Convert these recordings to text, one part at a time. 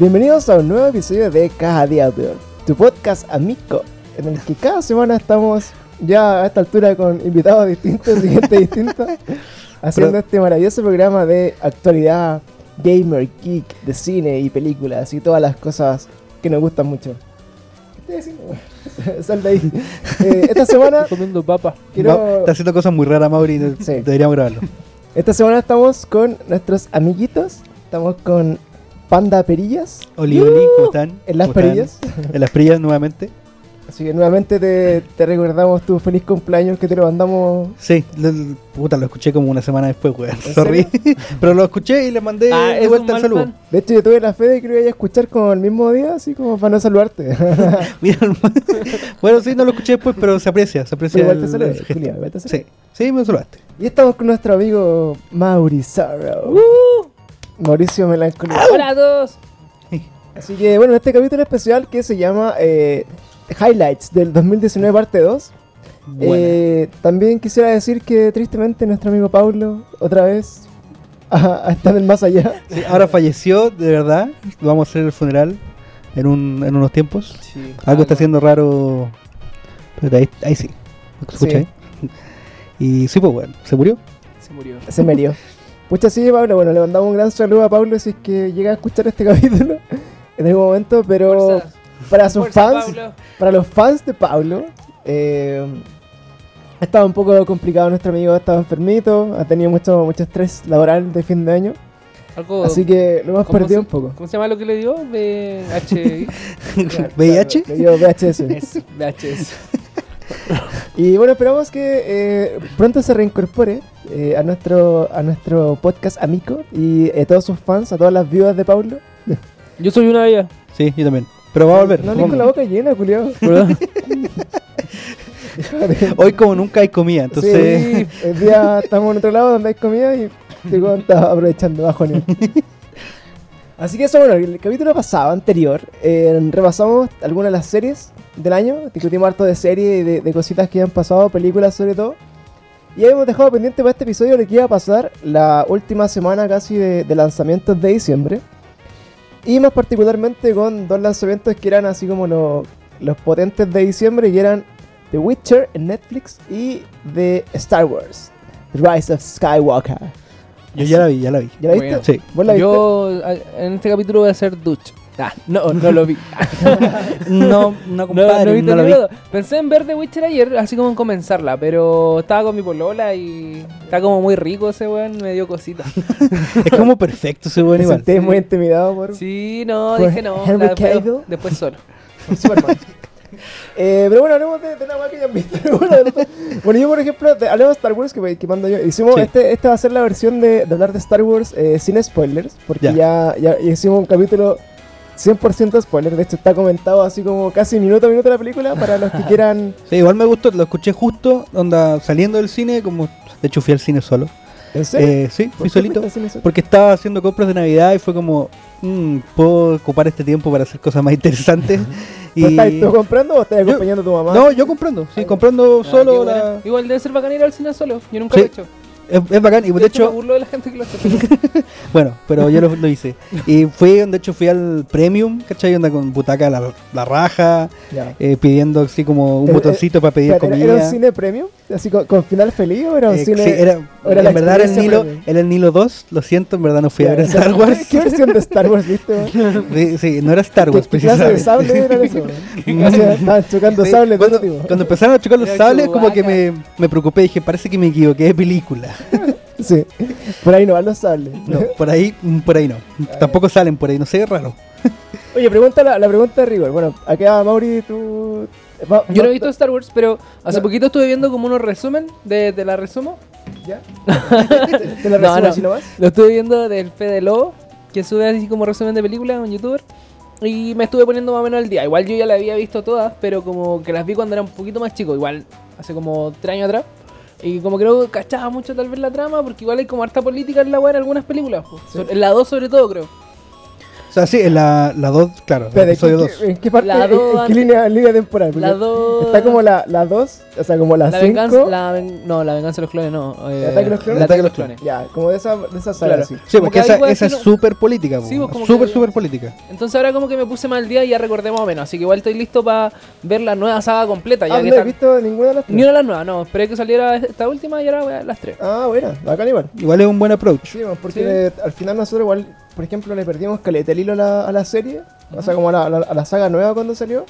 Bienvenidos a un nuevo episodio de Caja de Audio, tu podcast amigo, en el que cada semana estamos ya a esta altura con invitados distintos y gente distinta, haciendo Pero- este maravilloso programa de actualidad gamer, geek, de cine y películas y todas las cosas que nos gustan mucho. ¿Qué estoy diciendo? Sal de ahí. Eh, esta semana comiendo papa. quiero... Está haciendo cosas muy raras, Mauri. Sí. Deberíamos grabarlo. Esta semana estamos con nuestros amiguitos. Estamos con Panda Perillas Oli, Oli, ¿cómo están? en las ¿Cómo están? perillas. En las perillas nuevamente. Así que nuevamente te, te recordamos tu feliz cumpleaños que te lo mandamos. Sí, lo, lo- puta, lo escuché como una semana después, weón. ¿En Sorry. Pero lo escuché y le mandé Ah, de vuelta el saludo. fan. De hecho, yo tuve la fe de que lo iba a escuchar como el mismo día, así como para no saludarte. Mira, bueno, sí, no lo escuché después, pero se aprecia, se aprecia. Pero igual te el- saludé. Sí, sí, me saludaste. y estamos con nuestro amigo Mauricio. Mauricio Melancolía. Hola a todos. Así que bueno, en este capítulo especial que se llama eh, Highlights del 2019 parte 2. Buena. Eh, también quisiera decir que tristemente nuestro amigo Paulo, otra vez, está en el más allá. Sí, ahora falleció, de verdad. Vamos a hacer el funeral en, un, en unos tiempos. Algo está haciendo raro. Pero ahí, ahí sí. ¿Se escucha Sí. Y sí, pues bueno, se murió. Se murió. Se merió. Pucha, sí, Pablo. Bueno, le mandamos un gran saludo a Pablo si es que llega a escuchar este capítulo en algún momento. Pero Fuerza, para sus fuerza, fans, Pablo. para los fans de Pablo, eh, ha estado un poco complicado nuestro amigo. Ha estado enfermito, ha tenido mucho, mucho estrés laboral de fin de año. Algo, Así que lo hemos ¿cómo perdido se- un poco. ¿Cómo se llama lo que le dio? VHI. ¿VIH? Le dio VHS. VHS. Y bueno, esperamos que eh, pronto se reincorpore eh, a nuestro a nuestro podcast amigo y a todos sus fans, a todas las viudas de Paulo. Yo soy una de ellas. Sí, yo también. Pero va a volver. No, con la boca llena, culiao. ¿verdad? Hoy como nunca hay comida, entonces... Sí, el día estamos en otro lado donde hay comida y está aprovechando bajones. Así que eso, bueno, el capítulo pasado, anterior, eh, repasamos algunas de las series del año, discutimos harto de series y de, cositas que han pasado, películas sobre todo. Y habíamos dejado pendiente para este episodio lo que iba a pasar la última semana casi de, lanzamientos de diciembre. Y más particularmente con dos lanzamientos que eran así como lo- los potentes de diciembre, que eran The Witcher en Netflix y de Star Wars, The Rise of Skywalker. Yo ya la vi, ya la vi. ¿Ya la viste? Bueno. Sí. ¿Vos la viste? Yo a- en este capítulo voy a hacer Dutch. Ah, no, no lo vi. No, no, No, compadre, no no, ni vi. Pensé en ver The Witcher ayer, así como en comenzarla, pero estaba con mi polola y está como muy rico ese weón, me dio cosita. Es como perfecto ese Te buen igual. muy intimidado por Sí, no, dije no, Henry la veo Cavill. después solo. Superman. Eh, pero bueno, hablemos de, de una más que ya han visto. Bueno, de los dos. Bueno, yo por ejemplo, hablemos de Star Wars que, que mando yo. Hicimos, Sí. este, esta va a ser la versión de, de hablar de Star Wars eh, sin spoilers, porque ya. Ya, ya hicimos un capítulo 100% spoiler. De hecho, está comentado así como casi minuto a minuto la película para los que quieran. Sí, igual me gustó, lo escuché justo, onda, saliendo del cine, como... De hecho fui al cine solo. ¿En serio? Eh, sí, ¿Por fui solito. Porque estaba haciendo compras de Navidad y fue como... mm, puedo ocupar este tiempo para hacer cosas más interesantes. ¿Pero y... ¿Estás tú comprando o estás Yo- acompañando a tu mamá? No, yo comprando, sí, comprando Ah, solo la... Igual debe ser bacán ir al cine solo. Yo nunca Sí. lo he hecho. Es, es bacán, y de me hecho, burlo de la gente que lo hace. bueno, pero yo lo, lo hice. Y fui, de hecho, fui al Premium, ¿cachai? Onda con butaca la, la raja, eh, pidiendo así como un Eh, botoncito para pedir Espera, ¿Era, comida. era un cine premium? ¿Así con, con final feliz o era un Eh, cine.? sí, era, era en verdad era el, Nilo, era el Nilo 2, lo siento, en verdad no fui a ver Star Wars. ¿Qué versión de Star Wars viste? Sí, sí, no era Star ¿Qué, Wars qué clase de precisamente. sable era eso? O sea, estaban chocando Sí, sables de cuando, cuando empezaron a chocar los Era sables, como que me, me preocupé. Dije, parece que me equivoqué de película. Sí, por ahí no van los sables. No, por ahí, mm, por ahí no. Tampoco salen por ahí, no sé, es raro. Oye, pregunta la, la pregunta de rigor. Bueno, acá Mauri, tú. Ma- Yo no he visto Star Wars, pero hace No. poquito estuve viendo como unos resumen de, de la resumo. ¿Ya? ¿Te la No, resumo no. así nomás? Lo estuve viendo del Fede Lobo, que sube así como resumen de películas, un youtuber. Y me estuve poniendo más o menos al día. Igual yo ya la había visto todas, pero como que las vi cuando era un poquito más chico. Igual hace como tres años atrás. Y como que no cachaba mucho tal vez la trama, porque igual hay como harta política en la weá en algunas películas. po. Sí. En la 2 sobre todo, creo. O sea, sí, en la 2, claro, el Espérate, episodio ¿en 2. qué- ¿En qué parte? La en- dos ¿En qué línea, línea temporal? Porque La 2. Está como la 2, o sea, como la La 5. venganza. La ven- no, la venganza de los clones no. eh, ¿El ataque de los clones? el ataque de los clones. Ya, como de esa, de esa saga, Claro. sí. Sí, porque esa, esa es súper política, po. Sí, pues, como súper, súper política. Entonces ahora como que me puse mal día y ya recordé más o menos. Así que igual estoy listo para ver la nueva saga completa. Ya Ah, que no he visto ninguna de las tres. Ni una de las nuevas, no. Esperé que saliera esta última y ahora las tres. Ah, bueno, bacán igual. Igual es un buen approach. Sí, pues, porque al final nosotros igual, por ejemplo, le perdimos caleta el hilo a la, a la serie, o sea, como a la, a la- saga nueva cuando salió.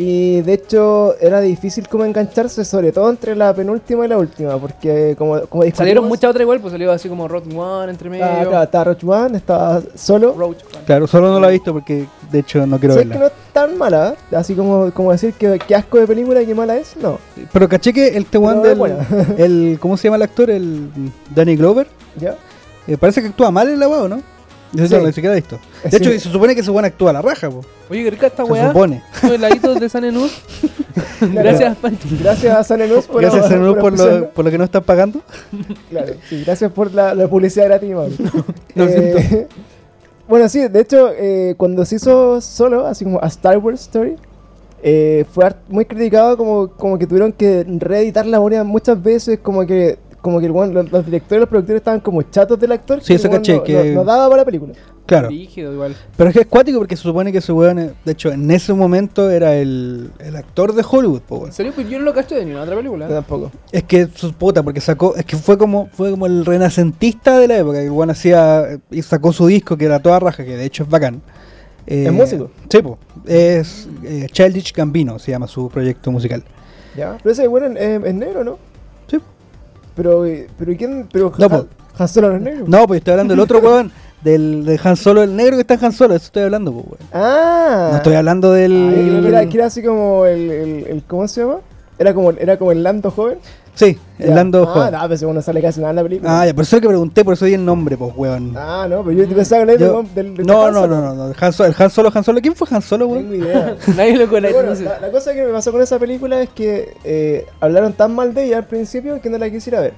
Y de hecho era difícil como engancharse, sobre todo entre la penúltima y la última, porque como, como discutimos- Salieron muchas otras igual, pues salió así como Rock One entre medio. Ah, claro, estaba Roach One, estaba solo. Roach One. Claro, solo no la he visto porque de hecho no quiero que verla. no es tan mala, ¿eh? así como, como decir que, que asco de película y que mala es, no. Pero caché que el Tewan es del. El, ¿Cómo se llama el actor? El Danny Glover. ¿Ya? Eh, parece que actúa mal en la weá, ¿o ¿no? Yo Sí. no ni siquiera he visto. De Sí. hecho, se supone que ese weón actúa a la raja, po. Oye, qué rica esta Se weá. supone. Los heladitos de San Enús. Gracias, Pancho. Gracias a San Enús por, Gracias, por, auspiciarnos. lo, por lo que no están pagando. Claro, sí, gracias por la, la publicidad gratis, Mauro. Lo Eh, Bueno, sí, de hecho, eh, cuando se hizo solo, así como a Star Wars Story, eh, fue muy criticado como, como que tuvieron que reeditar la memoria muchas veces, como que como que el weón- los, los directores y los productores estaban como chatos del actor. Sí, eso weón caché, no, que- no- no daba para la película. Claro. Rígido igual. Pero es que es cuático porque se supone que ese weón, eh, de hecho, en ese momento era el, el actor de Hollywood, po, weón. En serio, pues yo no lo cacho de ni una otra película. Yo tampoco. Es que su puta, porque sacó, es que fue como, fue como el renacentista de la época, que el weón hacía y sacó su disco que era toda raja, que de hecho es bacán. Eh, ¿Es músico? Sí, po, es eh, Childish Gambino, se llama su proyecto musical. ¿Ya? Pero ese bueno es, es negro, ¿no? Pero, eh, pero ¿quién? Pero No, Han, Solo no es negro. No, pues estoy hablando del otro weón, del de Han Solo, el negro que está en Han Solo, eso estoy hablando, weón. Ah. No estoy hablando del... Ah, era, que era así como el- ¿Cómo se llama? Era como, era como el Lando joven. Sí, el Ya. Lando Ah, no, pero según no sale casi nada en la película. Ah, ya, por eso es que pregunté, por eso di el nombre, pues, weón. Ah, no, pero yo pensaba que era Yo- del, del, del no, Han no, Solo. no, no, no, Han Solo, el Han Solo, Han Solo, ¿quién fue Han Solo, weón? tengo idea. Nadie lo conoce. bueno, la, la cosa que me pasó con esa película es que eh, hablaron tan mal de ella al principio que no la quisiera ver.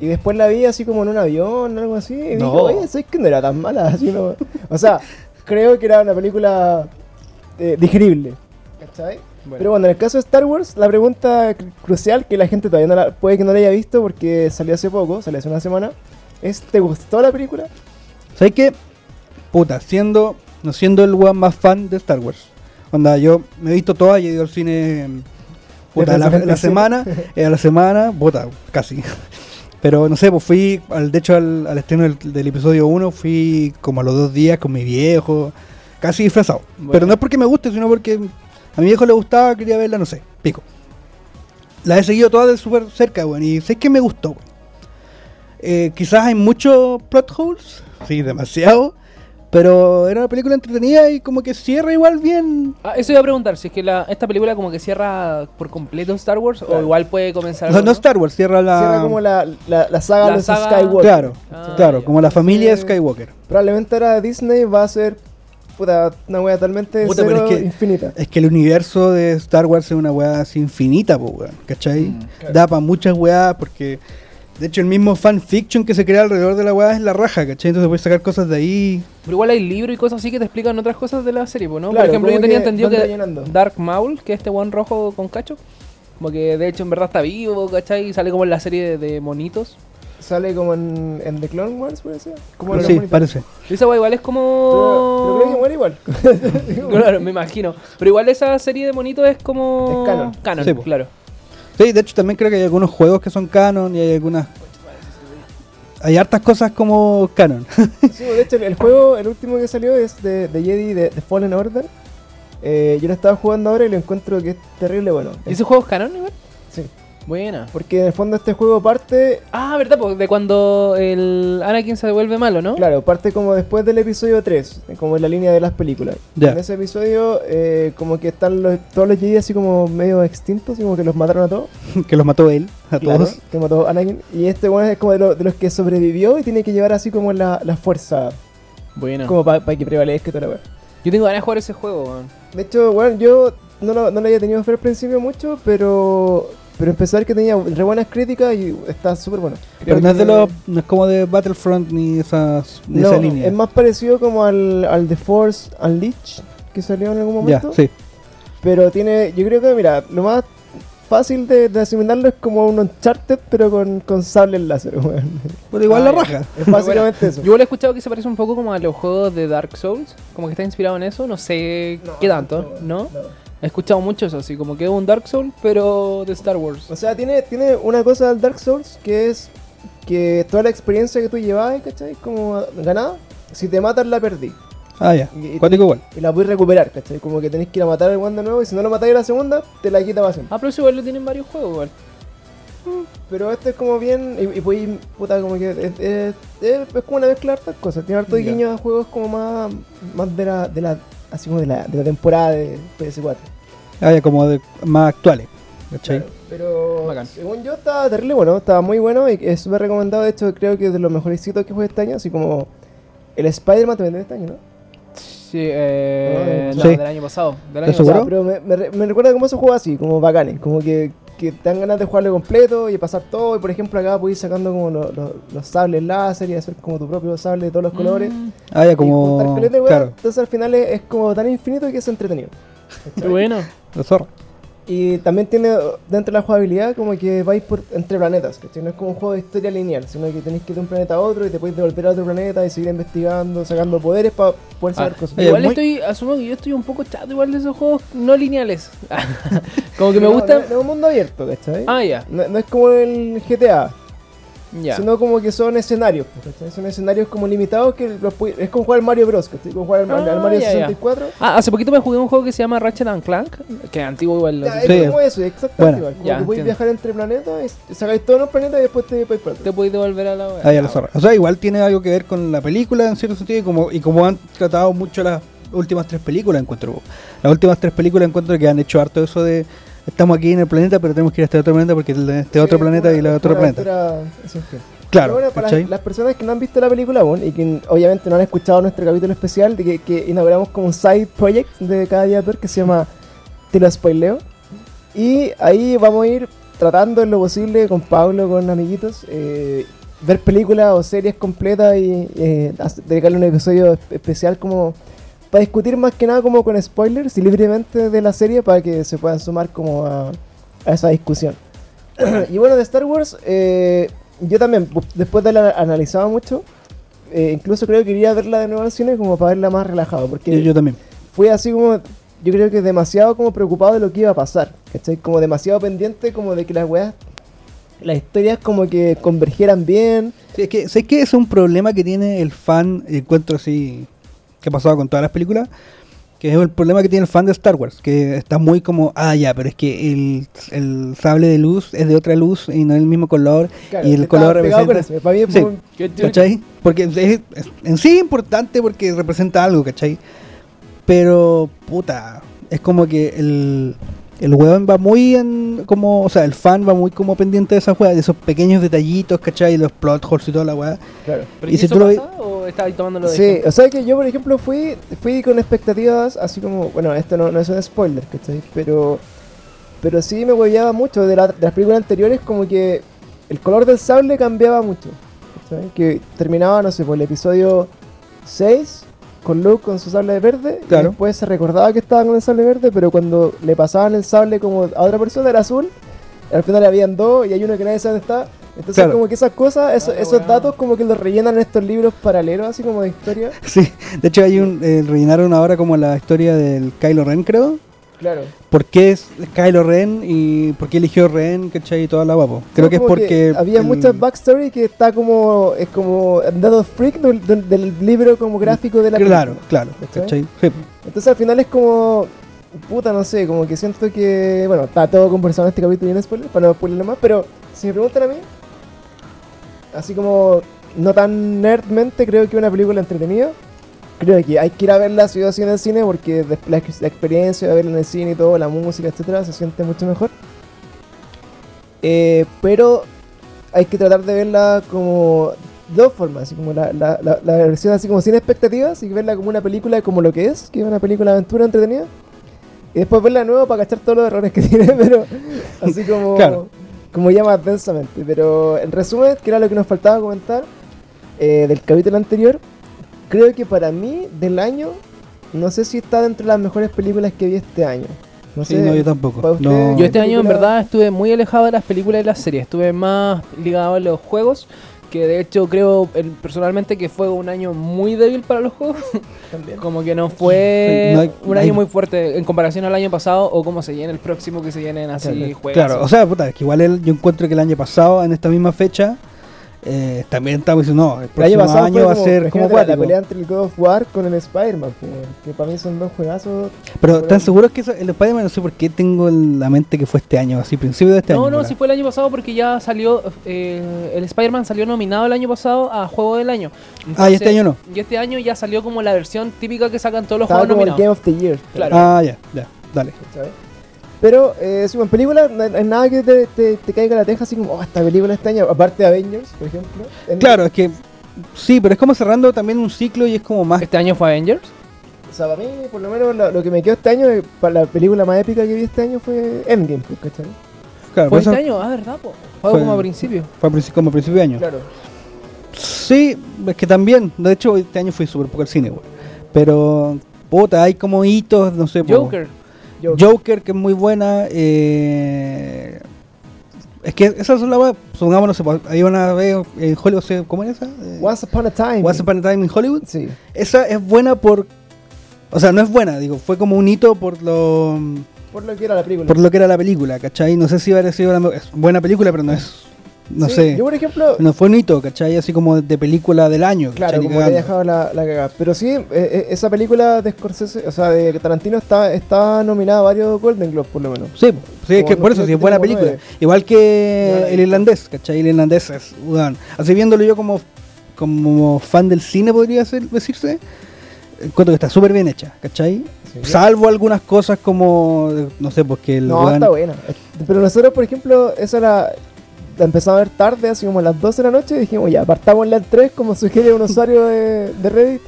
Y después la vi así como en un avión o algo así. Y No. dije, oye, ¿sabes que no era tan mala? Así no... O sea, creo que era una película eh, digerible. ¿Cachai? Bueno. Pero bueno, en el caso de Star Wars, la pregunta cru- crucial que la gente todavía no la, puede que no la haya visto porque salió hace poco, salió hace una semana, es ¿te gustó la película? ¿Sabes qué? Puta, siendo, no siendo el weón más fan de Star Wars. Onda, yo me he visto todas y he ido al cine em, puta, la, la 75. semana, eh, a la semana, puta, casi. Pero no sé, pues fui, al, de hecho al, al estreno del, del episodio 1 fui como a los dos días con mi viejo, casi disfrazado. Bueno. Pero no es porque me guste, sino porque a mi viejo le gustaba, quería verla, no sé, pico. La he seguido todas de súper cerca, weón, y sé que me gustó, weón. Eh, quizás hay muchos plot holes, sí, demasiado, pero era una película entretenida y como que cierra igual bien. Ah, eso iba a preguntar, si es que la, esta película como que cierra por completo Star Wars o igual puede comenzar O sea, algo, no Star Wars, cierra la... Cierra como la, la, la saga La de saga- Skywalker. Claro, Ah, claro, ya. como la familia Entonces- Skywalker. Probablemente ahora Disney va a ser puta, una wea totalmente Puta, pero cero es que- infinita. Es que el universo de Star Wars es una weá así infinita, pues, weón, ¿cachai? Mm, claro. Da para muchas weas porque, de hecho, el mismo fanfiction que se crea alrededor de la weá es la raja, ¿cachai? Entonces puedes sacar cosas de ahí. Pero igual hay libros y cosas así que te explican otras cosas de la serie, pues, ¿no? Claro, Por ejemplo, yo tenía que entendido que. Dark Maul, que es este one rojo con cacho, como que de hecho en verdad está vivo, ¿cachai? Y sale como en la serie de, de monitos. Sale como en, en The Clone Wars, puede ser. Como en los sí, monitos. parece. Esa weá igual es Pero, pero creo que como... muere igual. Claro, me imagino. Pero igual esa serie de monitos es como... Es canon. Canon, Sí, claro. Sí, de hecho también creo que hay algunos juegos que son canon y hay algunas... Hay hartas cosas como canon. Sí, de hecho, el, el juego, el último que salió es de, de Jedi de, de Fallen Order. Eh, yo lo estaba jugando ahora y lo encuentro que es terrible bueno. ¿Y ese juego es canon igual? Sí, Buena. porque en el fondo este juego parte, Ah, ¿verdad? Pues de cuando el Anakin se vuelve malo, ¿no? claro, parte como después del episodio 3, como en la línea de las películas. En ese episodio, eh, como que están los, todos los Jedi así como medio extintos, como que los mataron a todos. que los mató él, a Claro, todos. que mató a Anakin. Y este bueno es como de, lo- de los que sobrevivió y tiene que llevar así como la, la fuerza, Buena. como para que prevalezca y toda la wea. Yo tengo ganas de jugar ese juego, weón. De hecho, bueno, yo no lo, no le había tenido fe al principio mucho, pero pero empecé a ver que tenía re buenas críticas y está súper bueno. Creo Pero no es, de los, no es como de Battlefront ni esas, ni No, esa línea. es más parecido como al, al The Force Unleashed que salió en algún ya, momento. sí. Pero tiene, yo creo que, mira, lo más fácil de, de asimilarlo es como un Uncharted, pero con, con sables láser, weón. Pero igual Ah, la ya. raja. Es básicamente eso. Yo he escuchado que se parece un poco como a los juegos de Dark Souls, como que está inspirado en eso, no sé No, qué tanto, ¿no? He escuchado mucho eso, así como que es un Dark Souls, pero de Star Wars. O sea, tiene, tiene una cosa del Dark Souls que es que toda la experiencia que tú llevabas, ¿cachai? Como ganada, si te matan la perdí. Ah, ya. Y- y Cuático igual. Y la puedes recuperar, ¿cachai? Como que tenés que ir a matar al one de nuevo y si no lo matáis a la segunda, te la quita siempre. Ah, pero eso igual lo tienen varios juegos, igual. Pero este es como bien, y, y pues, puta, como que es, es- es- es como una mezcla de hartas cosas. Tiene harto de Ya. guiños a juegos como más, más de la, de la, así como de la, de la temporada de PS4. Ah, ya, como de, más actuales. ¿Cachai? Claro, pero Bacán. según yo estaba terrible bueno, estaba muy bueno y es súper recomendado. De hecho, creo que es de los mejores hitos que jugué este año, así como el Spider-Man también de este año, ¿no? Sí, eh, no, sí. del año pasado. Del año ¿Estás O sea, seguro? pero me, me re- me recuerda como esos juegos así, como bacanes, como que, que te dan ganas de jugarlo completo y pasar todo. Y por ejemplo, acá puedes ir sacando como lo- lo- los sables láser y hacer como tu propio sable de todos los pasado. colores. Mm, Ah, ya, como. Claro, Entonces al final es, es como tan infinito que es entretenido. qué bueno. la zorra. Y también tiene dentro de la jugabilidad como que vais por entre planetas, ¿cachai? No es como un juego de historia lineal, sino que tenéis que ir de un planeta a otro y te podéis devolver a otro planeta y seguir investigando, sacando poderes para poder saber Ah, cosas. Igual muy- estoy, asumo que yo estoy un poco chato igual de esos juegos no lineales. como que me No, gusta. No, no es un mundo abierto, ¿cachai? Ah, ya, No, no es como el GTA, sino como que son escenarios, ¿cachai? Son escenarios como limitados que los es como jugar Mario Bros, ¿cachai? Como jugar al, al Ah, Mario ya, ya. 64. Ah, hace poquito me jugué un juego que se llama Ratchet and Clank, que es antiguo igual. Ya, es como eso, exactamente Bueno. igual. Como que viajar entre planetas, sacáis todos los planetas y después te vais para. Te podéis devolver a la wea. Ah, ya, la zorra. O sea, igual tiene algo que ver con la película en cierto sentido y como, y como han tratado mucho las últimas tres películas, encuentro. Las últimas tres películas encuentro que han hecho harto eso de. Estamos aquí en el planeta, pero tenemos que ir a este otro planeta porque este otro planeta una- y la otro planeta. Claro, bueno, para las, las personas que no han visto la película aún y que obviamente no han escuchado nuestro capítulo especial de que, que inauguramos como un side project de cada día que se llama Te lo spoileo. Y ahí vamos a ir tratando en lo posible con Pablo, con amiguitos, eh, ver películas o series completas y eh, dedicarle un episodio espe- especial como para discutir más que nada como con spoilers y libremente de la serie para que se puedan sumar como a, a esa discusión. y bueno, de Star Wars, eh, yo también, después de la analizado mucho, eh, incluso creo que iría a verla de nuevo al cine como para verla más relajado, porque Yo, yo también. fue así como, yo creo que demasiado como preocupado de lo que iba a pasar, ¿cachai? Como demasiado pendiente como de que las weas, las historias como que convergieran bien. Sí, es que sé que es un problema que tiene el fan, encuentro así, que ha pasado con todas las películas, que es el problema que tiene el fan de Star Wars, que está muy como, ah, ya, pero es que el, el sable de luz es de otra luz y no es el mismo color, Claro, y el color representa... eso. Para mí Sí. ¿Cachai? Porque es, es- en sí es importante porque representa algo, ¿cachai? Pero, puta, es como que el, el weón va muy en, como, o sea, el fan va muy como pendiente de esa weá, de esos pequeños detallitos, ¿cachai? Los plot holes y toda la weá. claro. ¿Pero Y si eso tú lo pasa o estás ahí tomándolo de Sí, ejemplo? o sea que yo por ejemplo fui fui con expectativas así como, bueno, esto no, no es un spoiler, ¿cachai? Pero, pero sí me hueveaba mucho de, la- de las películas anteriores como que el color del sable cambiaba mucho, ¿cachai? Que terminaba, no sé, por el episodio 6 con Luke con su sable verde Claro. y después se recordaba que estaba con el sable verde, pero cuando le pasaban el sable como a otra persona era azul, al final habían dos y hay uno que nadie sabe dónde está. Entonces Claro. como que esas cosas, eso- Ah, esos weá. datos como que los rellenan en estos libros paralelos, así como de historia. Sí, de hecho hay un, eh, rellenaron ahora como la historia del Kylo Ren, creo. Claro. ¿Por qué es Kylo Ren y por qué eligió Ren, cachai? Y toda la guapo. Creo No, que es porque... había el- mucha backstory que está como es como datos freak del, del- del libro como gráfico de la Claro, película. claro, ¿Cachai? ¿cachai? Sí. Entonces al final es como puta no sé, como que siento que bueno, está todo conversado en este capítulo y no spoiler, para no spoilerlo más, pero si me preguntan a mí así como no tan nerdmente creo que una película entretenida Creo que hay que ir a verla si o sí en el cine porque la, ex- la experiencia de verla en el cine y todo, la música, etcétera, se siente mucho mejor. Eh, pero hay que tratar de verla como dos formas, así como la, la, la, la versión así como sin expectativas y verla como una película como lo que es, que es una película de aventura entretenida. Y después verla de nuevo para cachar todos los errores que tiene, pero así como, Claro. como ya más densamente. Pero en resumen, que era lo que nos faltaba comentar eh, del capítulo anterior, creo que para mí, del año, no sé si está dentro de las mejores películas que vi este año. No Sí, sé. no, yo tampoco. usted, No. Yo este año en película- verdad estuve muy alejado de las películas y las series, estuve más ligado a los juegos, que de hecho creo personalmente que fue un año muy débil para los juegos, También. como que no fue Sí, no hay- un hay- año muy fuerte en comparación al año pasado o como se viene el próximo que se vienen así Claro. juegos. Claro, o sea, puta, es que igual el- yo encuentro que el año pasado, en esta misma fecha, eh, también estamos diciendo, no, el El año próximo pasado año fue va a ser como la- la pelea entre el God of War con el Spider-Man, que para mí son dos juegazos. Pero Pero- ¿están seguros que eso, el Spider-Man no sé por qué tengo en la mente que fue este año, así, principio de este no, año? no, ¿verdad? si fue el año pasado porque ya salió, eh, el Spider-Man salió nominado el año pasado a Juego del Año. Ah, y este año no. Y este año ya salió como la versión típica que sacan todos los Estaba juegos como el nominados. Game of the Year. Claro. Ah, ya, ya, dale. ¿sabes? Pero, eh, sí, en película, no hay no hay nada que te, te, te caiga la teja así como, oh, esta película este año, aparte de Avengers, por ejemplo. Claro, es que sí, pero es como cerrando también un ciclo y es como más... Este año fue Avengers. O sea, para mí, por lo menos, lo, lo que me quedó este año, eh, para la película más épica que vi este año fue Endgame, pues, ¿cachai? Claro, ¿Fue este año? Ah, ¿verdad? Po? Fue, Fue- como a principio. fue como a principio de año. Claro. Sí, es que también, de hecho este año fui súper poco al cine, güey. Pero, puta, hay como hitos, no sé, po- Joker. Que es muy buena. Eh... Es que supongamos, no sé, pues, hay una vez en Hollywood. ¿cómo era esa? Eh, Once Upon a Time. Once Upon a Time in Hollywood. Sí. Esa es buena por. O sea, no es buena, digo, fue como un hito por lo Por lo que era la película. por lo que era la película, ¿cachai? No sé si hubiera sido una es buena película, pero no es. No Sí, sé. Yo, por ejemplo, No fue un hito, ¿cachai? Así como de película del año. Claro, como que dejado la, la cagada. Pero sí, eh, eh, esa película de Scorsese, o sea, de Tarantino está, está nominada a varios Golden Globes, por lo menos. Sí, sí, es que por eso sí es buena película. nueve. Igual que el irlandés, ¿cachai? El irlandés es, weón. Así viéndolo yo como, como fan del cine, podría ser, decirse. Encuentro que está súper bien hecha, ¿cachai? Sí. Salvo algunas cosas como, no sé, porque el No, weón- está buena. Pero nosotros, por ejemplo, esa la, la empezamos a ver tarde, así como a las 12 de la noche, y dijimos, ya, partamos al 3, como sugiere un usuario de, de Reddit,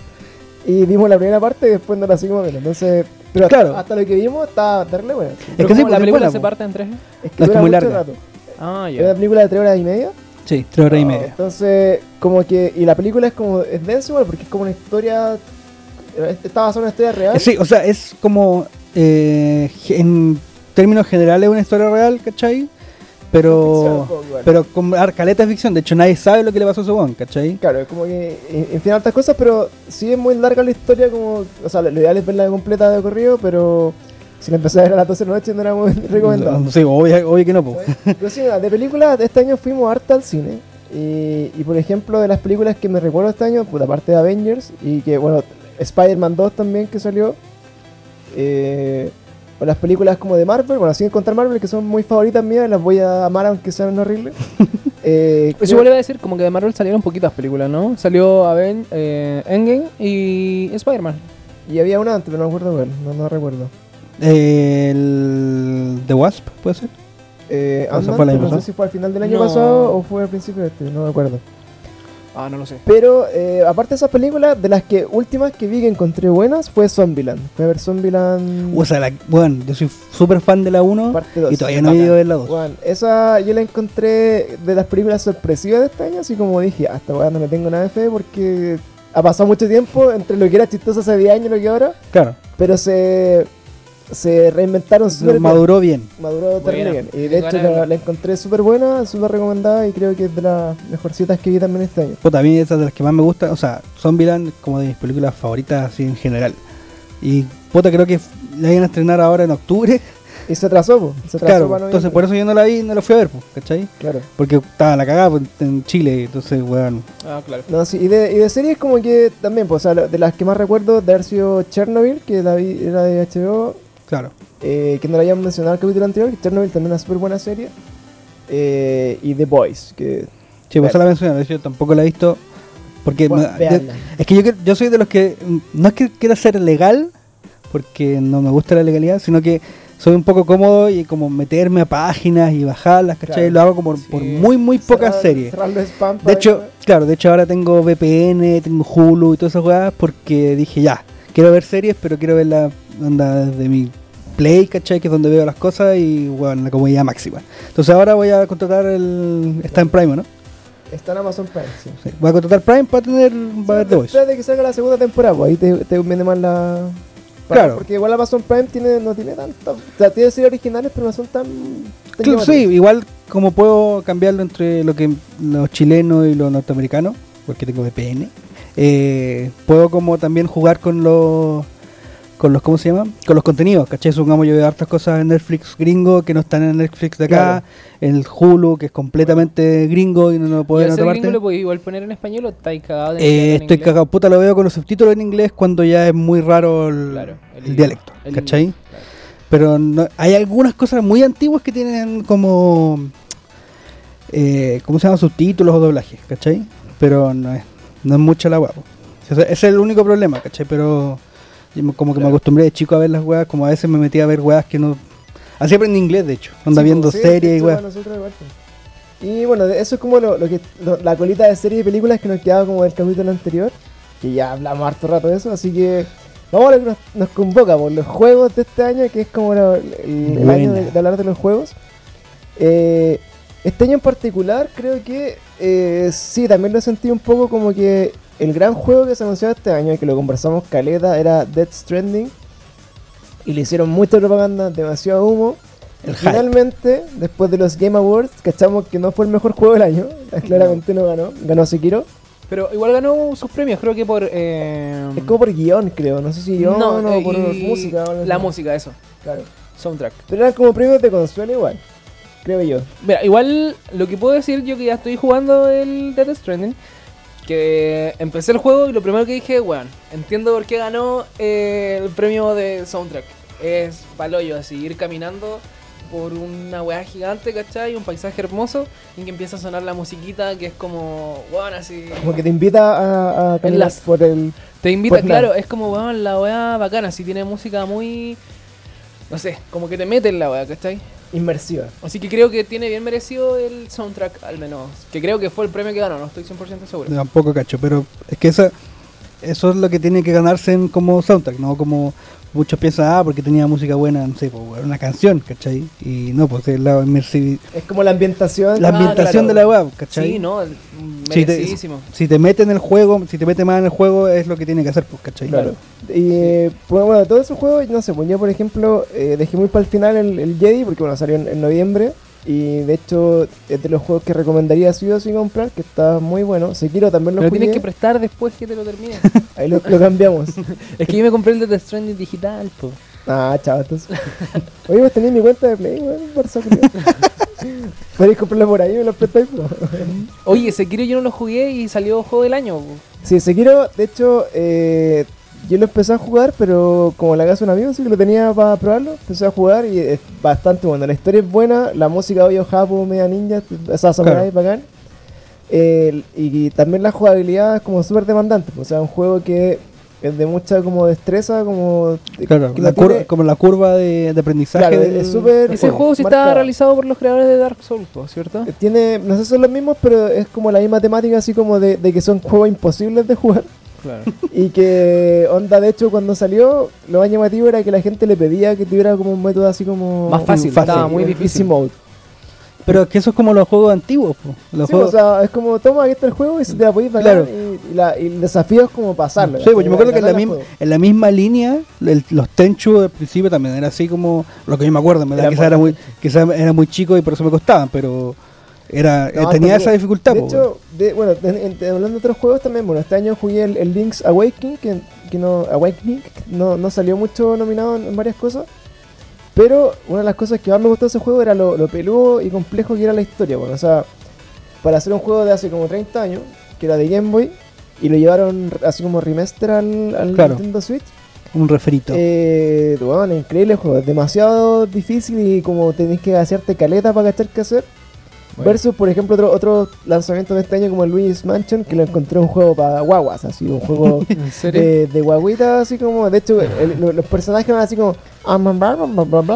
y vimos la primera parte y después no la seguimos viendo. Entonces, pero hasta- Claro. hasta, lo que vimos está darle buena. Pero Es que sí, pues, la película se parte en tres. Es que No, es dura muy mucho larga. rato. Ah, Es una película de 3 horas y media. Sí, tres horas y Ah, media. Entonces, como que. Y la película es como. Es densa igual, porque es como una historia. Está basada en una historia real. Eh, Sí, o sea, es como, eh, en términos generales, una historia real, ¿cachai? Pero, pero con arcaleta es ficción. De hecho, nadie sabe lo que le pasó a ese weón, ¿cachai? Claro, es como que. En en fin, altas cosas, pero sí es muy larga la historia. como O sea, lo ideal es verla completa de corrido, pero. Si la empecé a ver a las 12 de la noche no era muy recomendado. Sí, obvio, obvio que no, po. Pero sí, de películas, este año fuimos harta al cine. Y, y por ejemplo, de las películas que me recuerdo este año, pues aparte de Avengers, y que bueno, Spider-Man 2 también que salió. Eh, o las películas como de Marvel, bueno, sin contar Marvel, que son muy favoritas mías, las voy a amar aunque sean horribles. Eh, Pues creo- igual iba a decir como que de Marvel salieron poquitas películas, ¿no? Salió Aven eh, Endgame y Spider-Man. y había una antes, pero no me acuerdo cuál, no, no recuerdo. El The Wasp, ¿puede ser? Eh, ¿Eso Ant-Man, no sé si fue al final del año No. pasado o fue al principio de este, no me acuerdo. Ah, no lo sé. Pero eh, aparte de esas películas, de las que últimas que vi que encontré buenas fue Zombieland. Fui a ver Zombieland O sea, la, bueno, yo soy súper fan de la 1 parte 2. y todavía no he ido a ver la 2. Bueno, esa yo la encontré de las películas sorpresivas de este año, así como dije, hasta weón no le tengo nada de fe porque ha pasado mucho tiempo entre lo que era chistoso hace 10 años y lo que ahora, Claro, pero se, se reinventaron súper bien. maduró bien. Maduró bien. Y de hecho la, encontré súper buena, súper recomendada y creo que es de las mejorcitas que vi también este año. Puta, a mí esa es de las que más me gusta. O sea, Zombieland es como de mis películas favoritas así en general. Y puta, creo que la iban a estrenar ahora en octubre. Y se atrasó, po, se atrasó Claro, para entonces por eso yo no la vi y no la fui a ver, pues, ¿cachai? Claro. Porque estaba la cagada pues, en Chile, entonces, weón. Ah, claro. No, sí, y de, y de series como que también, pues, o sea, de las que más recuerdo de haber sido Chernobyl, que la vi, era de HBO, Claro. eh, que no la habíamos mencionado en el capítulo anterior, que Chernobyl también es una súper buena serie. Eh, y The Boys, que... Sí, pues Ver. esa la mencioné, de hecho tampoco la he visto. Porque Bueno, me- es que yo, yo soy de los que mm, no es que quiera ser legal, porque no me gusta la legalidad, sino que soy un poco cómodo y como meterme a páginas y bajarlas, ¿cachai? Claro. Lo hago como Sí. por muy, muy pocas Cerrar- series. cerrar De hecho, claro, de hecho ahora tengo VPN, tengo Hulu y todas esas cosas porque dije ya, quiero ver series, pero quiero verla onda desde mi Play, ¿cachai? Que es donde veo las cosas y, bueno, la comodidad máxima. Entonces ahora voy a contratar el... Está en Prime, ¿no? Está en Amazon Prime, sí. Sí. Voy a contratar Prime para tener... Va a ver The Voice. Espérate que salga la segunda temporada, pues ahí te, te viene más la. Claro. Porque igual Amazon Prime tiene, no tiene tanta. O sea, tiene series originales, pero no son tan. Claro, sí, igual como puedo cambiarlo entre lo que los chilenos y los norteamericanos, porque tengo VPN, eh, puedo como también jugar con los con los ¿cómo se llama? Con los contenidos, ¿cachai? Supongamos yo veo hartas cosas en Netflix gringo que no están en Netflix de acá, Claro. el Hulu que es completamente gringo y no lo puedo ¿Y ver en otra parte. lo podéis igual poner en español o estáis cagados de Eh, en estoy inglés? cagado, puta, lo veo con los subtítulos en inglés cuando ya es muy raro el, Claro, el dialecto, el- ¿cachai? claro. Pero no- hay algunas cosas muy antiguas que tienen como. Eh, ¿Cómo se llama? Subtítulos o doblajes, ¿cachai? Pero no es, no es mucha la hueá. po. Ese ese es el único problema, ¿cachai? Pero yo como que me acostumbré de chico a ver las weas, como a veces me metía a ver weas que no. Así aprendí inglés, de hecho. Anda Sí, viendo pues, sí, series y weas. pues. Y bueno, eso es como lo, lo que lo- la colita de series y películas que nos quedaba como del capítulo anterior. Que ya hablamos harto rato de eso, así que vamos a lo que nos, nos convoca por los juegos de este año, que es como lo- el, año de, de hablar de los juegos. Eh, este año en particular creo que eh, sí, también lo sentí un poco como que el gran juego que se anunció este año, y que lo conversamos caleta, era Dead Stranding. Y le hicieron mucha propaganda, demasiado humo. El Y hype. finalmente, después de los Game Awards, cachamos que no fue el mejor juego del año. Claramente no ganó. Ganó Sekiro. Pero igual ganó sus premios, creo que por. eh, Es como por guion, creo. No sé si guion no, o eh, por música. o La música, eso. Claro. Soundtrack. Pero eran como premios de consuelo igual. Creo yo. Mira, igual lo que puedo decir yo que ya estoy jugando el Death Stranding, que empecé el juego y lo primero que dije, bueno, entiendo por qué ganó eh, el premio de soundtrack. Es paloyo, así, ir caminando por una weá gigante, ¿cachai? Un paisaje hermoso y que empieza a sonar la musiquita que es como, bueno, así... Como que te invita a, a caminar por el. Te invita, claro, es como, weón, la weá bacana, si tiene música muy... No sé, como que te mete en la weá, ¿cachai? Inmersiva. Así que creo que tiene bien merecido el soundtrack, al menos. Que creo que fue el premio que ganó, no estoy 100% seguro. Tampoco cacho, pero es que esa, eso es lo que tiene que ganarse en como soundtrack, no como muchos piensan, ah, porque tenía música buena, no sé, pues, una canción, ¿cachai? Y no, pues es la inmersiv- Es como la ambientación. la Ah, ambientación claro. de la web, ¿cachai? Sí, no, Si te, merecidísimo. si te mete en el juego, si te mete más en el juego, es lo que tiene que hacer, pues, ¿cachai? Claro. Y eh, pues, bueno, todos esos juegos, no sé, pues yo por ejemplo eh, dejé muy para el final el, el Jedi, porque bueno, salió en, en noviembre. Y de hecho es de los juegos que recomendaría sí o sí comprar, que está muy bueno. Sekiro también lo Pero jugué. tienes que prestar después que te lo termines. Ahí lo, lo cambiamos. es que yo me compré el de Death Stranding digital, po. ah, chao, entonces. Oye, vos tenés mi cuenta de Play, weón, Barça. Podéis comprarlo por ahí me lo prestáis, po. Oye, Sekiro yo no lo jugué y salió juego del año. po. Sí, Sekiro, de hecho, eh, yo lo empecé a jugar, pero como la casa de un amigo, sí que lo tenía para probarlo, empecé a jugar y es bastante bueno. La historia es buena, la música obvio japo, media ninja, esa samurai bacán. Eh, y, también la jugabilidad es como súper demandante, o sea, un juego que es de mucha como destreza, como... Claro, la curva- tiene- como la curva de, de aprendizaje. Claro, del- es súper- Ese Bueno, juego sí está realizado por los creadores de Dark Souls, ¿cierto? Tiene, no sé si son los mismos, pero es como la misma temática, así como de, de que son juegos imposibles de jugar. Claro. Y que onda, de hecho, cuando salió, lo más llamativo era que la gente le pedía que tuviera como un método así como... Más fácil, fácil, estaba muy difícil. mode. Pero es que eso es como los juegos antiguos, po. Los Sí, juegos, o sea, es como, toma, aquí está el juego y se te la podéis Claro. y, y la- y el desafío es como pasarlo. Sí, pues yo me acuerdo que en la, misma, en la misma línea, el- los Tenchu del principio también era así como lo que yo me acuerdo, en verdad, Era quizá era muy, quizá era muy chico y por eso me costaban, pero era eh, No, tenía porque- esa dificultad. De po, hecho, de- bueno, de- en- de- hablando de otros juegos también, bueno, este año jugué el, el Link's Awakening, que, que no, Awakening, no, no salió mucho nominado en, en varias cosas. Pero una de las cosas que más me gustó de ese juego era lo, lo peludo y complejo que era la historia. Bueno, o sea, para hacer un juego de hace como 30 años, que era de Game Boy, y lo llevaron así como remaster al, al Claro. Nintendo Switch. un referito. Eh, bueno, increíble juego, es demasiado difícil y como tenés que hacerte caleta para cachar qué hacer. Bueno. Versus, por ejemplo, otro, otro lanzamiento de este año como el Luigi's Mansion, que lo encontré un juego para guaguas, así, un juego de, de guaguitas, así como, de hecho, el- lo- los personajes van así como... ah,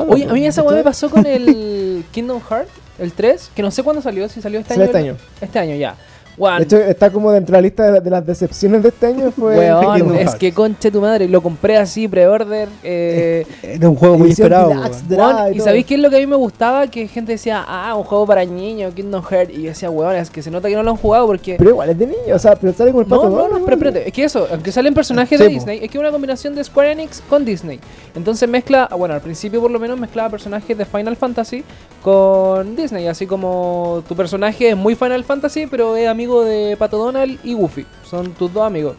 Oye, a mí esa weá me pasó con el Kingdom Hearts, el 3, que no sé cuándo salió, si salió este año. este año. Este año ya. Weón, De hecho, está como dentro de la lista de, de las decepciones de este año. Fue weón, es Hearts. que conche tu madre, lo compré así, pre-order. Eh, Era un juego muy esperado. Deluxe weón. y sabéis qué es lo que a mí me gustaba? Que gente decía, ah, un juego para niños, Kingdom Hearts. Y yo decía, weón, es que se nota que no lo han jugado porque. Pero igual es de niño, o sea, pero sale como el No, pato. no, no, pero weón. espérate, es que eso, aunque salen personajes Sí, de po. Disney, es que es una combinación de Square Enix con Disney. Entonces mezcla, bueno, al principio por lo menos mezclaba personajes de Final Fantasy con Disney, así como tu personaje es muy Final Fantasy, pero es amigo de Pato Donald y Goofy, son tus dos amigos.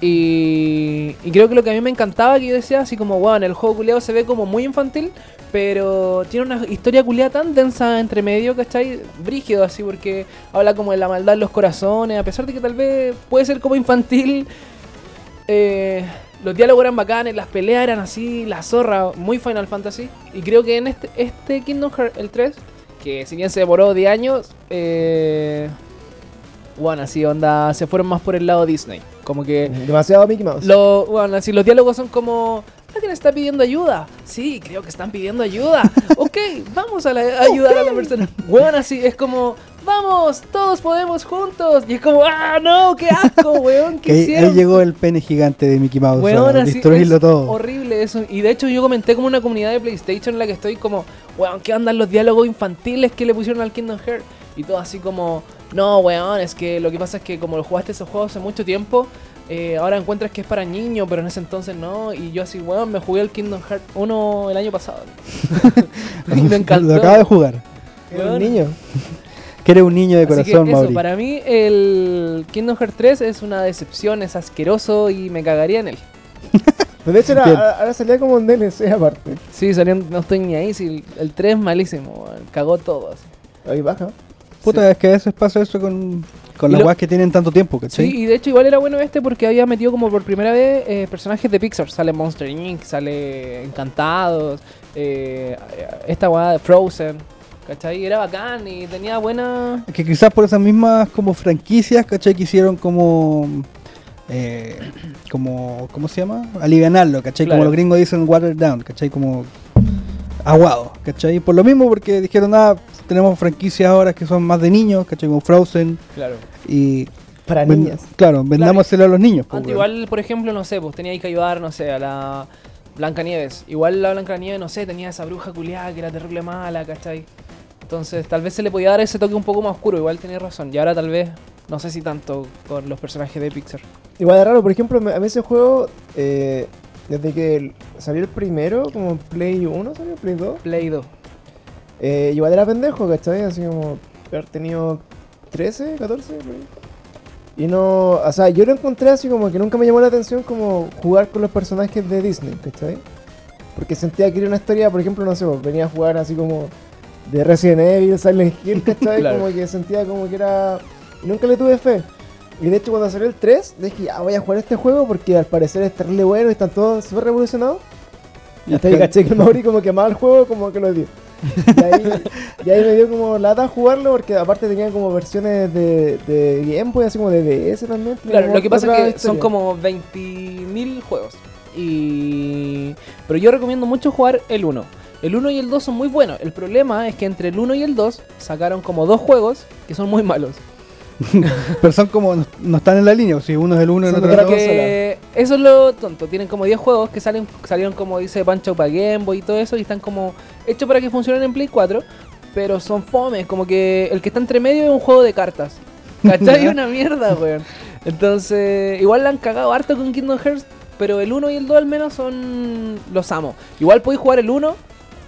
Y, creo que lo que a mí me encantaba, que yo decía, así como, bueno, el juego culiado se ve como muy infantil, pero tiene una historia culiada tan densa entre medio, ¿cachai? Brígido así, porque habla como de la maldad en los corazones, a pesar de que tal vez puede ser como infantil. eh, los diálogos eran bacanes, las peleas eran así, la zorra, muy Final Fantasy. Y creo que en este, este Kingdom Hearts, el 3, que si bien se demoró 10 años, eh, bueno, así onda, se fueron más por el lado Disney. Como que Demasiado Mickey Mouse. lo, bueno, así los diálogos son como. ¿Alguien está pidiendo ayuda? Sí, creo que están pidiendo ayuda. ok, vamos a, la- a ayudar a la persona. Weón, así es como. Vamos, todos podemos juntos. Y es como, ¡ah, no! ¡Qué asco, weón! ¿Qué Que ahí, ahí llegó el pene gigante de Mickey Mouse Weón, a así destruirlo es todo. horrible eso. Y de hecho yo comenté como una comunidad de PlayStation en la que estoy como, weón, ¿qué andan los diálogos infantiles que le pusieron al Kingdom Hearts? Y todo así como, no, weón, es que lo que pasa es que como lo jugaste esos juegos hace mucho tiempo, eh, ahora encuentras que es para niños, pero en ese entonces no. Y yo así, weón, me jugué el Kingdom Hearts 1 el año pasado. y me encantó. Lo acaba de jugar. Era un niño. Que eres un niño de Así que corazón, eso, Mauri. para mí el Kingdom Hearts 3 es una decepción, es asqueroso y me cagaría en él. Pues de hecho, era- ahora, salía como un DLC aparte. Sí, salió, no estoy ni ahí, si el, el 3 es malísimo, cagó todo. así. Ahí baja. Puta, es que a veces pasa eso con, con Y las lo- weas que tienen tanto tiempo, ¿cachai? Sí, y de hecho igual era bueno este porque había metido como por primera vez eh, personajes de Pixar. Sale Monster Inc., sale Encantados, eh, esta weá de Frozen, ¿cachai? Era bacán y tenía buena... Que quizás por esas mismas como franquicias, ¿cachai? Que hicieron como... Eh, como ¿Cómo se llama? Alivianarlo, ¿cachai? Claro. Como los gringos dicen water down, ¿cachai? Como aguado, ¿cachai? Por lo mismo porque dijeron, ah, tenemos franquicias ahora que son más de niños, ¿cachai? Como Frozen Claro. y... Para ven- niñas. Claro, vendámoselo a los niños. pues, Antes igual, por ejemplo, no sé, pues tenía que ayudar, no sé, a la Blanca Nieves. Igual la Blanca Nieves, no sé, tenía esa bruja culiada que era terrible mala, ¿cachai? Entonces tal vez se le podía dar ese toque un poco más oscuro, igual tenía razón. Y ahora tal vez, no sé si tanto con los personajes de Pixar. Igual de raro, por ejemplo, a mí ese juego, eh, desde que salió el primero, como Play 1, salió Play 2, Play 2. eh, igual era pendejo, ¿cachai? Así como haber tenido 13, 14, por ahí. Y no, o sea, yo lo encontré así como que nunca me llamó la atención como jugar con los personajes de Disney, ¿cachai? Porque sentía que era una historia, por ejemplo, no sé, venía a jugar así como de Resident Evil, Silent Hill, ¿cachai? Claro. Como que sentía como que era... Y nunca le tuve fe. Y de hecho cuando salió el 3, dije, ya voy a jugar este juego porque al parecer es terrible bueno y están todos súper revolucionados. Y hasta ahí caché que el Mauri como que amaba el juego, como que lo dio. Y ahí, y ahí me dio como lata jugarlo porque aparte tenía como versiones de, de Game Boy, así como de DS también. Claro, lo que pasa es que son como 20.000 juegos. Y... Pero yo recomiendo mucho jugar el 1. El 1 y el 2 son muy buenos. El problema es que entre el 1 y el 2 sacaron como dos juegos que son muy malos. Pero son como, no, no están en la línea, si uno es el uno y el otro es el. Que eso es lo tonto. Tienen como 10 juegos que salen, salieron como dice Pancho para Game Boy y todo eso. Y están como hechos para que funcionen en Play 4. Pero son fomes. Como que el que está entre medio es un juego de cartas. ¿Cachai? una mierda, weón. Entonces, igual la han cagado harto con Kingdom Hearts. Pero el 1 y el 2 al menos son. Los amo. Igual podéis jugar el 1,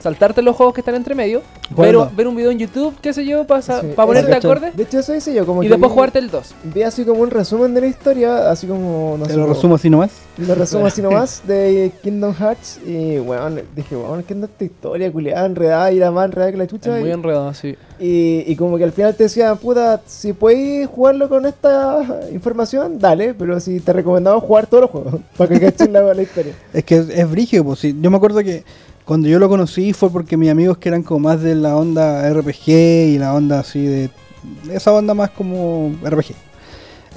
saltarte los juegos que están entre medio. Ver, un video en YouTube, qué sé yo, para Sí, ponerte eso, acorde. De hecho eso hice yo, como Y después vi- jugarte el 2. Vi así como un resumen de la historia, así como, no Te sé, lo como- resumo así nomás. Lo resumo así nomás de Kingdom Hearts y weón, dije, weón, ¿qué onda esta historia culiada, enredada y la más enredada que la chucha? Es muy y, enredado, sí. y, y como que al final te decían, puta, si podéis jugarlo con esta información, dale, pero si te recomendamos jugar todos los juegos, para que caches la, la historia. Es que es, es brígido, pues sí. Yo me acuerdo que cuando yo lo conocí fue porque mis amigos que eran como más de la onda RPG y la onda así de... Esa onda más como RPG.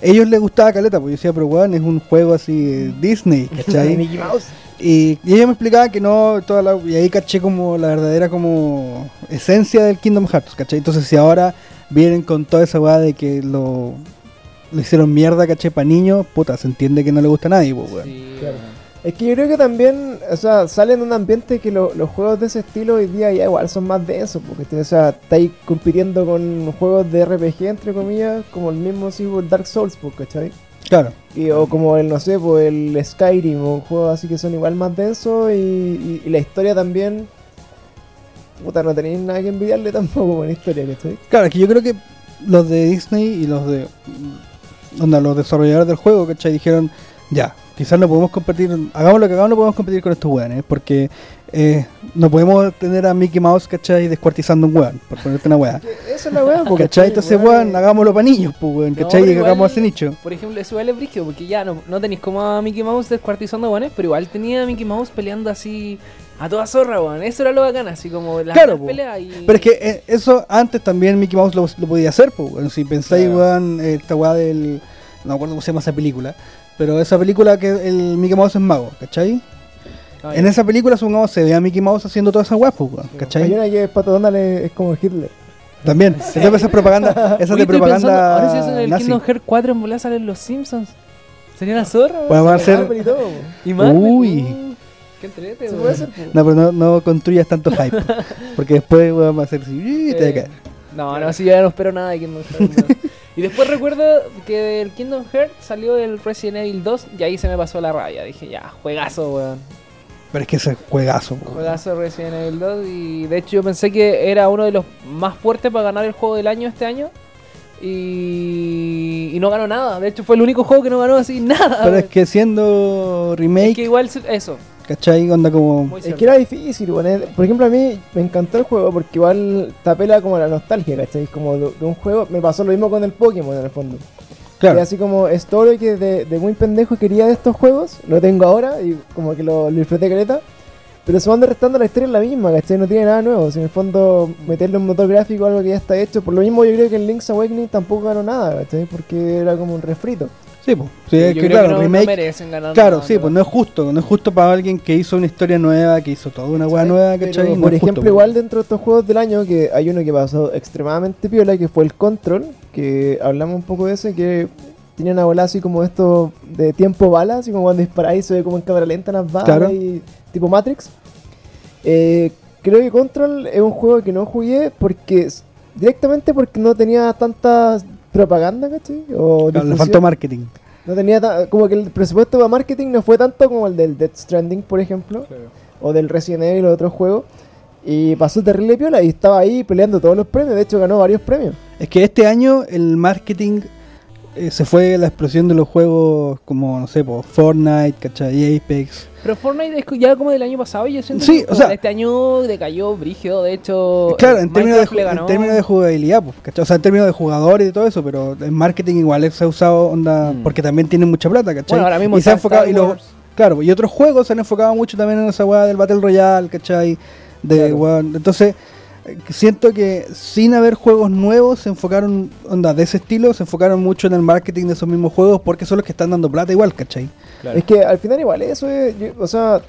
Ellos les gustaba Caleta, pues yo decía, pero weón, es un juego así de Disney, ¿cachai? Mickey Mouse. Y, y ella me explicaba que no, toda la, y ahí caché como la verdadera como esencia del Kingdom Hearts, ¿cachai? Entonces si ahora vienen con toda esa weá de que lo, lo hicieron mierda, ¿cachai? Para niños, puta, se entiende que no le gusta a nadie, pues, weón. Sí, Claro. Es que yo creo que también, o sea, salen de un ambiente que lo- los juegos de ese estilo hoy día ya igual son más densos, porque o sea, estáis compitiendo con juegos de RPG, entre comillas, como el mismo Dark Souls, pues, ¿cachai? Claro. Y- o como el, no sé, pues el Skyrim, o juegos así que son igual más densos y, y- y la historia también... Puta, no tenéis nada que envidiarle tampoco con la historia, ¿cachai? Claro, es que yo creo que los de Disney y los de. Onda, los desarrolladores del juego, ¿cachai? Dijeron, ya, quizás no podemos competir, hagamos lo que hagamos, no podemos competir con estos weones, porque eh, no podemos tener a Mickey Mouse, ¿cachai? Descuartizando un weón, por ponerte una weá. Esa es la weá, pues, ¿Cachai? Entonces, weón, hagámoslo para niños, pues, weón, No, ¿cachai? pero y hagamos ese nicho. Por ejemplo, eso igual es brígido, porque ya no, no tenéis como a Mickey Mouse descuartizando guanes, pero igual tenía a Mickey Mouse peleando así a toda zorra, weón. Eso era lo bacán, así como las Claro, peleas y... Pero es que eh, eso antes también Mickey Mouse lo, lo podía hacer, pues, weón. Si pensáis, Claro. weón, esta weá del. No me acuerdo cómo se llama esa película. Pero esa película que el Mickey Mouse es mago, ¿cachai? Ah, En esa película, supongamos, se ve a Mickey Mouse haciendo toda esa pues, weón, Hay ¿cachai? una que Pato Donald es, es como Hitler. También. Esa, esa es propaganda, esa Oye, es de estoy pensando, propaganda ahora si hacen el nazi. Kingdom Hearts 4 en salen los Simpsons. Sería la zorra. Bueno, va a ser. Y todo. Y Marvel, Uy. Qué entrete, hacer. No, pero no, no construyas tanto hype. Porque después, weón, va a ser así. "Ih, te va a Eh, caer". no, no, sí, ya no espero nada de Kingdom Hearts. no. y después recuerdo que del Kingdom Hearts salió el Resident Evil 2 y ahí se me pasó la rabia. Dije, ya, juegazo, weón. Pero es que ese juegazo, weón. Juegazo Resident Evil 2 y de hecho yo pensé que era uno de los más fuertes para ganar el juego del año este año. Y, y no ganó nada. De hecho fue el único juego que no ganó así nada. Pero es que siendo Es remake, que igual eso. ¿Cachai? Onda como. Es que era difícil, bueno, eh, Por ejemplo, a mí me encantó el juego porque igual te apela como la nostalgia, ¿cachai? Como de, de un juego. Me pasó lo mismo con el Pokémon en el fondo. Claro. Y así como es todo lo que de, de muy pendejo quería de estos juegos, lo tengo ahora y como que lo, lo disfruté caleta. Pero se van restando la historia es la misma, ¿cachai? No tiene nada nuevo. Si en el fondo meterle un motor gráfico a algo que ya está hecho. Por lo mismo yo creo que el Link's Awakening tampoco ganó nada, ¿cachai? Porque era como un refrito. Sí, pues. Sí, Yo es creo que que claro, no, no remake. merecen ganar Claro, nada, sí, pues no es justo, no es justo para alguien que hizo una historia nueva, que hizo toda una Sí, nueva, pero, ¿cachai? No por ejemplo, justo, igual dentro de estos juegos del año, que hay uno que pasó extremadamente piola, que fue el Control, que hablamos un poco de ese, que tiene una bola así como esto de tiempo bala, así como cuando disparáis se ve como en cámara lenta las balas Claro. y tipo Matrix. Eh, creo que Control es un juego que no jugué porque directamente porque no tenía tanta propaganda, ¿cachai? O Claro, le faltó marketing. No tenía como que el presupuesto para marketing no fue tanto como el del Death Stranding, por ejemplo o del Resident Evil o de otros juegos. Y pasó terrible piola y estaba ahí peleando todos los premios. De hecho, ganó varios premios. Es que este año el marketing eh, se fue la explosión de los juegos como, no sé, po, Fortnite, ¿cachai? Apex. Pero Fortnite es ya como del año pasado y yo siento Sí, que o sea- este año decayó brígido, de hecho Claro, eh, en términos, de, en términos de jugabilidad, pues, ¿cachai? O sea, en términos de jugadores y todo eso, pero en marketing igual se ha usado onda, Mm. porque también tienen mucha plata, ¿cachai? Bueno, ahora mismo y se ha enfocado, y los- claro, y otros juegos se han enfocado mucho también en esa weá del Battle Royale, ¿cachai? De, Claro. entonces, siento que sin haber juegos nuevos se enfocaron, onda, de ese estilo, se enfocaron mucho en el marketing de esos mismos juegos porque son los que están dando plata igual, ¿cachai? Claro. Es que al final, igual, eso es. yo- o sea,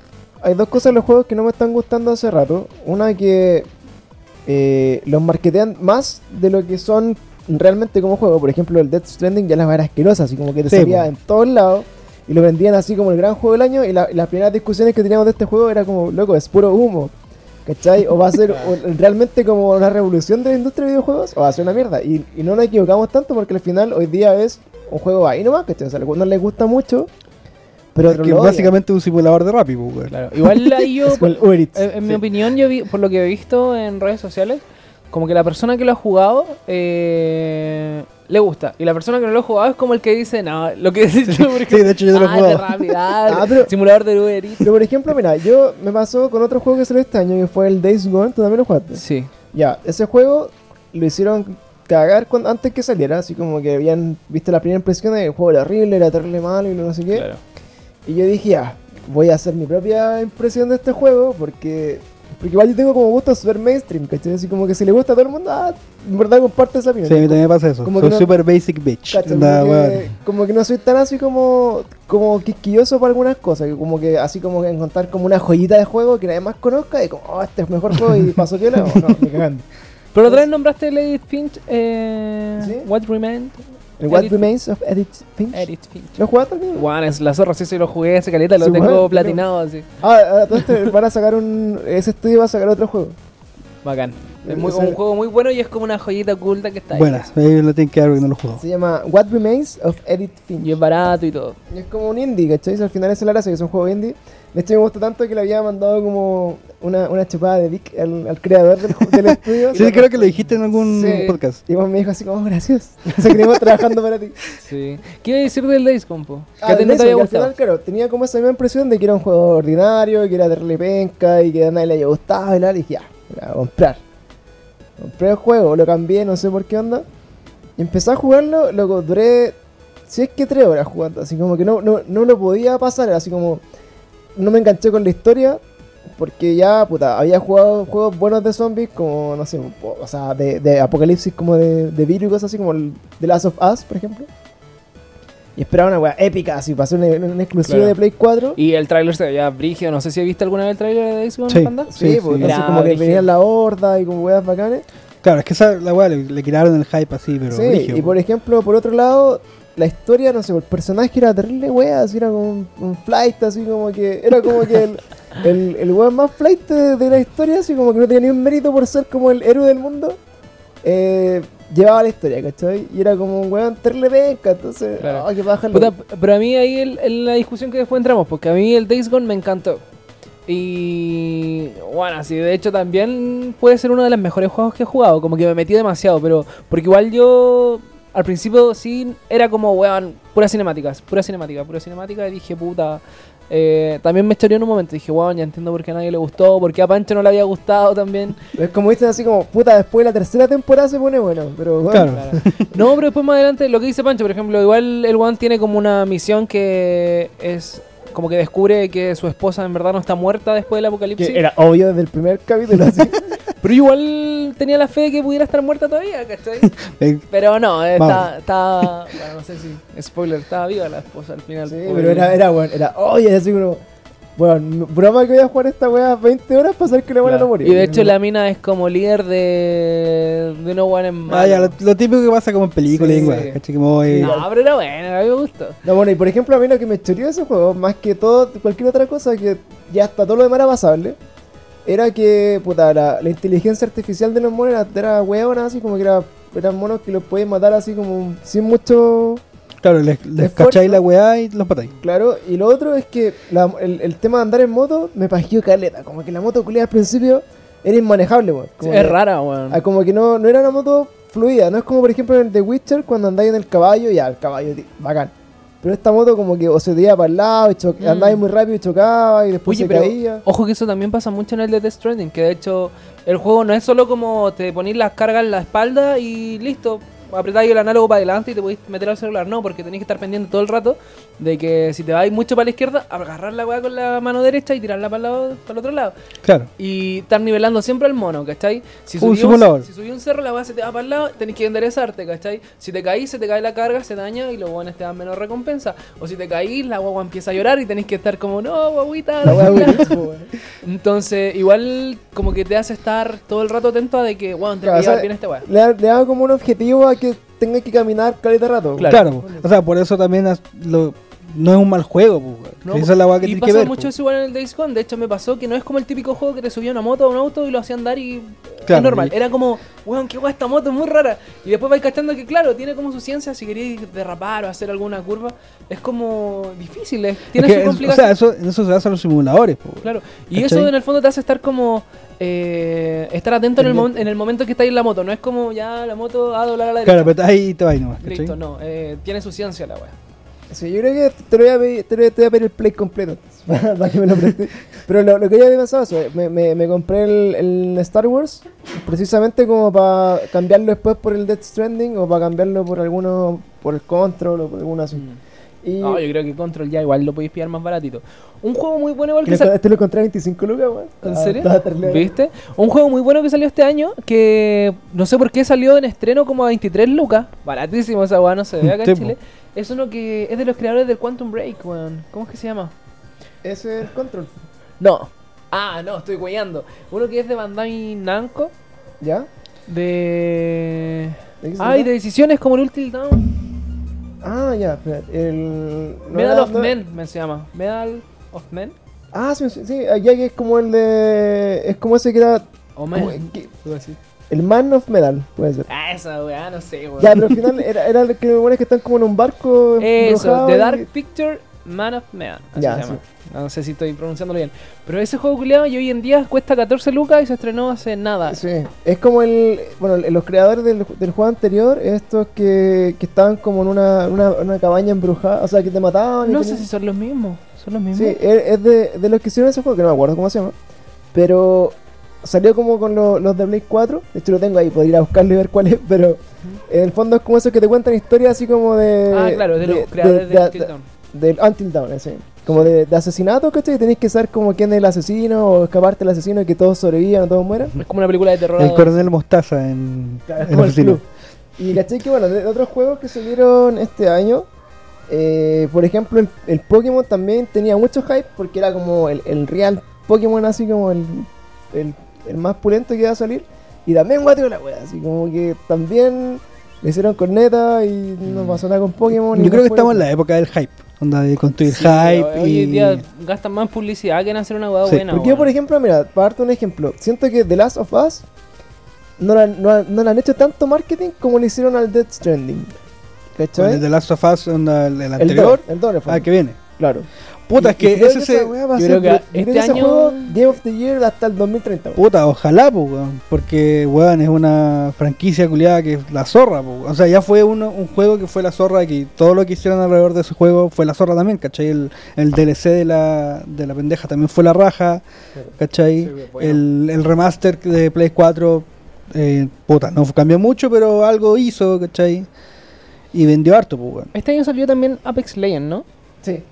hay dos cosas en los juegos que no me están gustando hace rato. Una que eh, los marketean más de lo que son realmente como juego. Por ejemplo, el Death Stranding ya las era asquerosa, así como que te Sí, salía en todos lados. Y lo vendían así como el gran juego del año. Y, la- y las primeras discusiones que teníamos de este juego era como, loco, es puro humo. ¿Cachai? O va a ser realmente como una revolución de la industria de videojuegos, o va a ser una mierda. Y, y no nos equivocamos tanto porque al final hoy día es un juego ahí nomás, ¿cachai? O sea, a algunos les gusta mucho, pero Es que básicamente un simulador de Rappi, pues. Claro. Igual ahí yo, Es en, en mi Sí. opinión, yo vi, por lo que he visto en redes sociales, como que la persona que lo ha jugado eh, le gusta. Y la persona que no lo ha jugado es como el que dice, no, lo que decís tú, por Sí, de hecho yo te lo he ah, jugado. Ah, Ah, pero- simulador de Uber Eats. Pero por ejemplo, mira, yo me pasó con otro juego que salió este año, que fue el Days Gone, ¿tú también lo jugaste? Sí. Ya, ese juego lo hicieron cagar cuando, antes que saliera, así como que habían visto la primera impresión de que el juego era horrible, era terrible malo y no sé qué. Claro. Y yo dije, ya, voy a hacer mi propia impresión de este juego porque, porque igual yo tengo como gusto super mainstream, ¿cachai? Así como que si le gusta a todo el mundo, ah, en verdad comparte esa opinión. Sí, a mí también me pasa eso. Como Soy que no- super basic bitch. ¿Cachai? Como, weón. que, como que no soy tan así como como quisquilloso para algunas cosas, que como que así como que encontrar como una joyita de juego que nadie más conozca y como, oh, este es mejor juego y pasó o no, cagando. Pero otra vez nombraste Lady Finch, eh, ¿Sí? What Remained. El What Edith- Remains of Edith Finch. Edith Finch. ¿Lo jugaste también? Juan, es la zorra, sí, sí, lo jugué ese caleta, lo tengo bueno, platinado así. Ah, ah, esto van a sacar un. Ese estudio va a sacar otro juego. Bacán. Es muy- un juego muy bueno y es como una joyita oculta que está ahí. Buena, ahí lo tienen que dar porque no lo juego. Se llama What Remains of Edith Finch. Y es barato y todo. Y es como un indie, ¿cachai? Al final es el arazo, que es un juego indie. De hecho, me gustó tanto que le había mandado como una, una chupada de Dick al, al creador del, del estudio. Sí, creo que lo dijiste en algún Sí. podcast. Y vos me dijo así como, gracias. Seguiremos trabajando para ti. Sí. ¿Qué iba a decir del Days Compo? Que Ah, a ti no te había que al gustado. final, claro, tenía como esa misma impresión de que era un juego ordinario, que era terrible penca y que a nadie le había gustado y nada. Y dije, ya, voy a comprar. Compré el juego, lo cambié, no sé por qué onda. Y empecé a jugarlo, loco, duré, si es que tres horas jugando. Así como que no, no, no lo podía pasar, así como no me enganché con la historia. Porque ya, puta, había jugado juegos buenos de zombies, como, no sé, o sea, de, de apocalipsis, como de, de virus así, como el The Last of Us, por ejemplo. Y esperaba una weá épica, así, pasó un, un exclusivo Claro. de Play 4. Y el tráiler se veía brígido. No sé si has visto alguna vez el tráiler de Days Gone, Sí. Panda. Sí, Sí, pues, sí. entonces Era como que venían la horda y como weas bacanes. Claro, es que esa, la weá le, le quitaron el hype así, pero. sí, brígido, y po. por ejemplo, por otro lado, la historia, no sé, el personaje era terrible wea, así era como un, un flight, así como que, era como que el, el, el weón más flight de, de la historia, así como que no tenía ni un mérito por ser como el héroe del mundo, eh, llevaba la historia, ¿cachai? Y era como un weón terrible penca, entonces, Claro. ah, que Puta, pero a mí ahí el- en la discusión que después entramos, porque a mí el Days Gone me encantó. Y bueno, sí, de hecho también puede ser uno de los mejores juegos que he jugado, como que me metí demasiado, pero porque igual yo al principio sí era como, weón, puras cinemáticas, pura cinemática, pura cinemática, y dije, puta, eh, también me choreó en un momento, dije, weón, ya entiendo por qué a nadie le gustó, por qué a Pancho no le había gustado también. Es como dicen así como, puta, después de la tercera temporada se pone bueno, pero bueno, Claro. Claro. No, pero después más adelante, lo que dice Pancho, por ejemplo, igual el One tiene como una misión que es como que descubre que su esposa en verdad no está muerta después del apocalipsis. que era obvio desde el primer capítulo, así. Pero igual tenía la fe de que pudiera estar muerta todavía, ¿cachai? Eh, Pero no, eh, está, está, bueno, no sé si, spoiler, estaba viva la esposa al final. Sí, pobre. pero era, era bueno, era, oye, así como, bueno, broma que voy a jugar esta weá 20 horas para saber que la buena Claro. no morir. Y de hecho la mina es como líder de, de No One en ah, ya, lo, lo típico que pasa como en películas Sí. ¿cachai? Como, eh, No, pero era bueno, a mí me gustó. No, bueno, y por ejemplo, a mí lo que me choreó de ese juego, más que todo, cualquier otra cosa, que ya hasta todo lo demás era pasable, era que, puta, la, la inteligencia artificial de los monos era, era weona, así como que era, eran monos que los podías matar así como sin mucho claro, les, les cacháis la weá y los matáis. Claro, y lo otro es que la- el, el tema de andar en moto me pareció caleta. Como que la moto culiada al principio era inmanejable, weón. Es que- rara, weón. ah, como que no, no era una moto fluida. No es como, por ejemplo, en el The Witcher cuando andáis en el caballo, ya, el caballo, ti- bacán. Pero esta moto como que o se te iba para el lado, y Mm. andáis muy rápido y chocaba, y después Oye, se pero caía. ojo que eso también pasa mucho en el de Death Stranding, que de hecho el juego no es solo como te ponís las cargas en la espalda y listo, apretáis el análogo para adelante y te podéis meter al celular, no, porque tenéis que estar pendiente todo el rato de que si te vais mucho para la izquierda, agarrar la weá con la mano derecha y tirarla para el, lado, para el otro lado. Claro. Y estar nivelando siempre al mono, ¿cachai? Si Un subí simulador. si subí un cerro, la weá se te va para el lado, tenés que enderezarte, ¿cachai? Si te caís, se te cae la carga, se daña y los buenos te dan menos recompensa. O si te caís, la guagua empieza a llorar y tenés que estar como, no, guaguita, La weá déjala". buenísimo, weón. Entonces, igual como que te hace estar todo el rato atento a de que, wow, te Claro, o sea, bien esta weá. Le, le da como un objetivo a que tenga que caminar caleta rato. Claro. Claro, o sea, por eso también lo- no es un mal juego, weón. No, esa es la weá que y tiene que pasa ver. mucho po. eso igual en el Days Gone. De hecho, me pasó que no es como el típico juego que te subía una moto a un auto y lo hacía andar y. Claro, es normal. y- Era como, weón, qué weá esta moto, es muy rara. Y después vais cachando que, claro, tiene como su ciencia. Si queréis derrapar o hacer alguna curva, es como difícil. es- tiene Es su que es- o complicación. sea, eso, eso se basan los simuladores, weón. Claro. Y ¿Cachai? eso en el fondo te hace estar como. eh, estar atento en el, mom- en el momento que estáis en la moto. No es como ya la moto a doblar a la Claro, derecha. pero ahí te vas nomás, ¿cachai? Listo, no. eh, tiene su ciencia la weá. Sí, yo creo que te voy a pedir, te voy a- pedir el play completo para que me lo prestes. Pero lo, que yo había pensado me, me, compré el, el Star Wars precisamente como para cambiarlo después por el Death Stranding o para cambiarlo por alguno, por el Control o por alguno así. Y No, yo creo que Control ya igual lo podéis pillar más baratito. Un juego muy bueno igual que salió. este lo encontré a 25 lucas, weón. ¿En Ah, serio? ¿Viste? Un juego muy bueno que salió este año que no sé por qué salió en estreno como a 23 lucas. Baratísimo esa weá, no se ve acá en. Chile. Es uno que es de los creadores del Quantum Break, weón. ¿Cómo es que se llama? Ese es el Control. No. Ah, no, estoy guayando. Uno que es de Bandai Namco. ¿Ya? De. ¿De Ay, de decisiones como el Ultimate Down. Ah, ya, espera. El. Medal of Men, me se llama. Medal of Men. Ah, sí, sí, sí, ya que es como el de. Es como ese que era. O como- Men. que- el Man of Medal, puede ser. Ah, esa weá, no sé, weón. Ya, pero al final era, era el que bueno, es que están como en un barco. Eso, The y- Dark Picture Man of Man. Así Ya, se llama. No sé si estoy pronunciándolo bien. Pero ese juego culiado y hoy en día cuesta 14 lucas y se estrenó hace nada. Sí, es como el. Bueno, los creadores del, del juego anterior, estos que, que estaban como en una, una, una cabaña embrujada, o sea, que te mataban. y No tenían- sé si son los mismos. ¿Son los mismos? Sí, es, es de, de los que hicieron ese juego, que no me acuerdo cómo se llama. Pero salió como con lo- los de Blade 4. De hecho, lo tengo ahí, podría ir a buscarlo y ver cuál es. Pero en el fondo es como esos que te cuentan historias así como de. ah, claro, de, los de- creadores de, de- de-. Del Until Dawn, ese. Como de, de asesinato, ¿cachai? Y tenéis que saber como quién es el asesino o escaparte del asesino y que todos sobrevivan o todos mueran. Es como una película de terror. El coronel Mostaza en, Claro, el club. Y caché que bueno, de, de otros juegos que salieron este año, eh, por ejemplo, el, el Pokémon también tenía mucho hype porque era como el, el real Pokémon, así como el, el, el más pulento que iba a salir. Y también guateo la wea, así como que también le hicieron corneta y no pasó nada con Pokémon. y Yo creo que fue- estamos en la época del hype. Onda de construir Sí, hype Hoy y. en día gastan más publicidad que en hacer una hueá Sí, buena. Porque yo, por ejemplo, mira, para darte un ejemplo, siento que The Last of Us no, la- no, no le han hecho tanto marketing como le hicieron al Death Stranding. ¿Cachai? el de Last of Us, onda, el, el El anterior. El of Ah, Us, que viene. claro. Puta, Y- es que creo ese esa se. yo ser- creo que este que ese año- juego Game of the Year hasta el 2030. weón. Puta, ojalá, po, weón, porque weón es una franquicia culiada que es la zorra, po. o sea, ya fue uno- un juego que fue la zorra, que todo lo que hicieron alrededor de ese juego fue la zorra también, ¿cachai? El, el DLC de la, de la pendeja también fue la raja, ¿cachai? Sí, bueno. el, el remaster de Play 4, eh, puta, no cambió mucho, pero algo hizo, ¿cachai? Y vendió harto, pues, weón. Este año salió también Apex Legends, ¿no? Sí.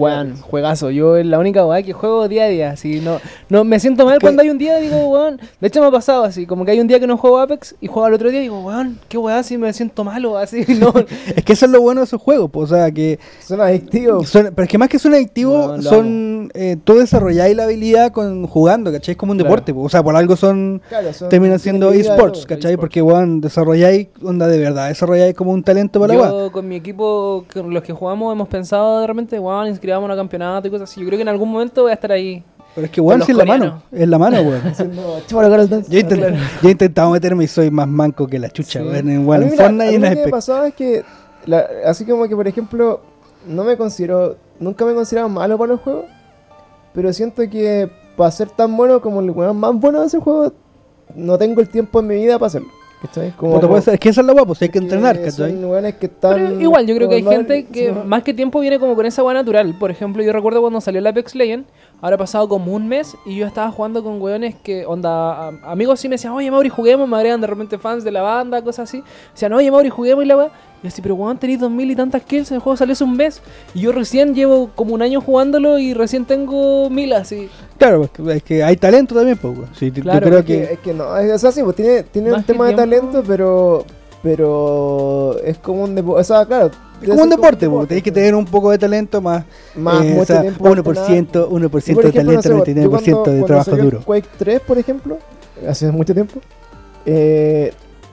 Weón, juegazo. Yo es la única weá que juego día a día. Así, no, no me siento mal que- cuando hay un día digo, weón. De hecho me ha pasado así, como que hay un día que no juego Apex y juego al otro día y digo, weón, qué weá, así me siento malo, así, no. Es que eso es lo bueno de esos juegos, pues, o sea, que Son adictivos. Son- pero es que más que son adictivos, son eh, tú desarrolláis la habilidad con jugando, ¿cachai? Es como un Claro. deporte, po. o sea, por algo son Claro, son- terminan siendo esports, todo. ¿cachai? esports. Porque weón, desarrolláis onda de verdad, desarrolláis como un talento para la weá. Yo con mi equipo, con los que jugamos, hemos pensado de repente, weón, inscribamos a campeonato y cosas así. Yo creo que en algún momento voy a estar ahí. Pero es que weón, si es la mano, es la mano, weón. Yo, intent- yo he intentado meterme y soy más manco que la chucha, Sí. weón, en, A weón, mí, en mira, Fortnite y en lo que me pasaba es que, la- así como que, por ejemplo, no me considero, nunca me he considerado malo para los juegos, pero siento que para ser tan bueno como el weón más bueno de ese juego, no tengo el tiempo en mi vida para hacerlo. ¿Cachai? Como, Puta, puede ser- es que esa es la weá, pues hay que entrenar, ¿cachai? Que están. Pero igual, yo creo que hay gente que sí, más que tiempo viene como con esa weá natural. Por ejemplo, yo recuerdo cuando salió el Apex Legends, ahora ha pasado como un mes y yo estaba jugando con weones que, onda, amigos sí me decían, oye Mauri, juguemos, me agregan de repente fans de la banda, cosas así. Decían, oye Mauri, juguemos y la weá. Y así, pero weón, tenéis dos mil y tantas kills, el juego salió hace un mes. Y yo recién llevo como un año jugándolo y recién tengo mil así. Claro, es que hay talento también, pues. Sí, Claro, yo creo Es que, que... es que no, es, o sea, sí, pues tiene, tiene un tema de tiempo. talento, pero. Pero es como un deporte. O sea, claro. Es como un deporte, pues, tenéis que tener un poco de talento más, Más eh, o sea, tiempo 1%, entrenado. 1% Y, por de ejemplo, talento, no sé, yo 99% cuando- de cuando trabajo duro. Quake 3, por ejemplo, hace mucho tiempo, eh,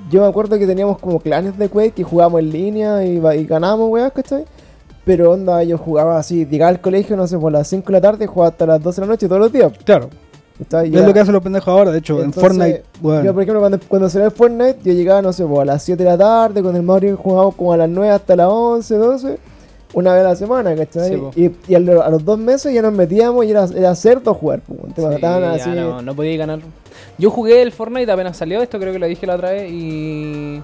yo me acuerdo que teníamos como clanes de Quake y jugábamos en línea y, y ganábamos, weas, ¿cachai? Pero onda, yo jugaba así, llegaba al colegio, no sé, por las 5 de la tarde, jugaba hasta las 12 de la noche todos los días. Claro, es lo que hacen los pendejos ahora. De hecho, en Fortnite, weón, Yo, por ejemplo, cuando, cuando salió el Fortnite, yo llegaba, no sé, pues, a las 7 de la tarde, con el Mario jugábamos como a las 9 hasta las 11, 12, una vez a la semana, ¿cachai? Sí, y y a, lo- a los dos meses ya nos metíamos y era, era cerdo jugar, te Sí, mataban así. no, no podía ganar. Yo jugué el Fortnite apenas salió, esto creo que lo dije la otra vez, y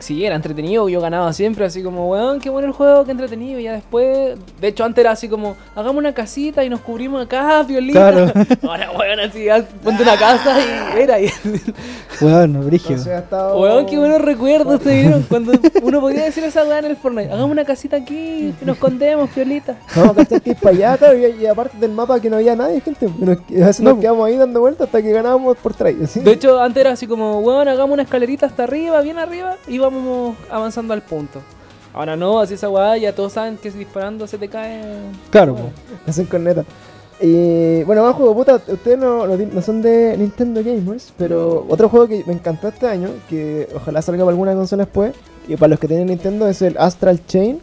sí, era entretenido, yo ganaba siempre, así como, weón, qué bueno el juego, qué entretenido, y ya después, de hecho antes era así como, hagamos una casita y nos cubrimos acá, violita. Claro. Ahora, weón, así, ponte una casa y era, y, weón, brígido. Estado- weón, qué buenos recuerdos te dieron, cuando uno podía decir esa weá en el Fortnite, hagamos una casita aquí, y nos escondemos, violita. No, ¿cachai? Que ir para allá, claro, y, y aparte del mapa que no había nadie, gente. Nos, a No, nos quedamos ahí dando vueltas hasta que ganábamos por trail. De hecho, antes era así como, weón, hagamos una escalerita hasta arriba, bien arriba, y vamos avanzando al punto. Ahora no, así esa weá, ya todos saben que si disparando se te cae. Claro, Bueno. Hacen corneta. Y bueno, más juego, puta, ustedes no, no, no son de Nintendo Gamers, pero otro juego que me encantó este año, que ojalá salga para alguna consola después, y para los que tienen Nintendo es el Astral Chain,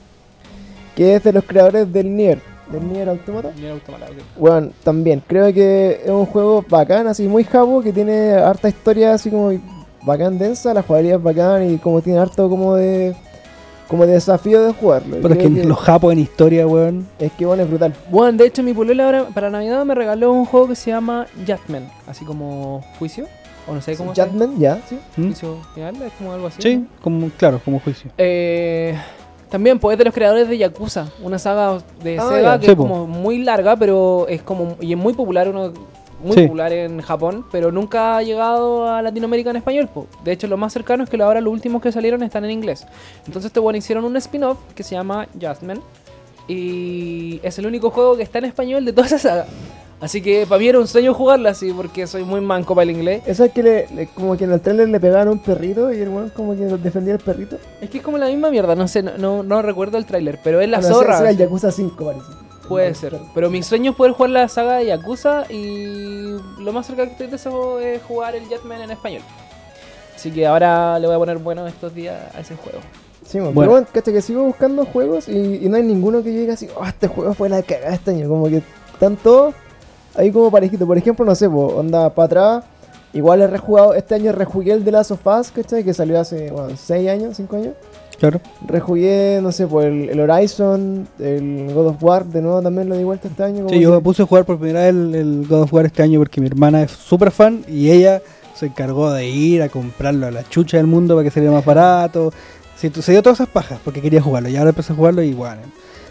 que es de los creadores del Nier, del Nier Automata. Nier Automata. Bueno, también creo que es un juego bacán, así muy jabo, que tiene harta historia así como bacán densa, la jugabilidad es bacán y como tiene harto como de como de desafío de jugarlo. Pero es que, los japos en historia, weón. es que bueno, es brutal. Bueno, de hecho, mi polola ahora para Navidad me regaló un juego que se llama Judgment, así como juicio, o no sé cómo se Judgment, ya, sí. ¿Mm? Juicio final, es como algo así. Sí, ¿no? como, claro, como juicio. Eh, también, pues es de los creadores de Yakuza, una saga de Ah, Sega ya. que Sí, es po. como muy larga, pero es como y es muy popular, uno muy Sí. popular en Japón, pero nunca ha llegado a Latinoamérica en español. po. De hecho, lo más cercano es que ahora los últimos que salieron están en inglés. Entonces, este bueno hicieron un spin-off que se llama Justman y es el único juego que está en español de toda esa saga. Así que para mí era un sueño jugarla así porque soy muy manco para el inglés. Eso es que le, le- como que en el trailer le pegaban a un perrito y el weón como que defendía al perrito. Es que es como la misma mierda, no sé, no, no, no recuerdo el tráiler, pero es la Bueno, ese- zorra. ese era el. Yakuza 5 parece. Puede ser. Pero mi sueño es poder jugar la saga de Yakuza y lo más cerca que estoy de eso es jugar el Jetman en español. Así que ahora le voy a poner bueno estos días a ese juego. Sí, bueno. Pero bueno, cacha que sigo buscando juegos y, y no hay ninguno que yo diga así, oh, este juego fue la cagada este año. Como que están todos ahí como parejitos. Por ejemplo, no sé, po, onda para atrás. Igual he rejugado, este año rejugué el de Last of Us, ¿cachai? Que salió hace, bueno, 6 años, 5 años. Claro. Rejugué, no sé, por el, el Horizon, el God of War, de nuevo también lo di vuelta este año. como Sí, yo me puse a jugar por primera vez el, el God of War este año porque mi hermana es súper fan y ella se encargó de ir a comprarlo a la chucha del mundo para que saliera más barato. Sí, se dio todas esas pajas porque quería jugarlo y ahora empecé a jugarlo y igual,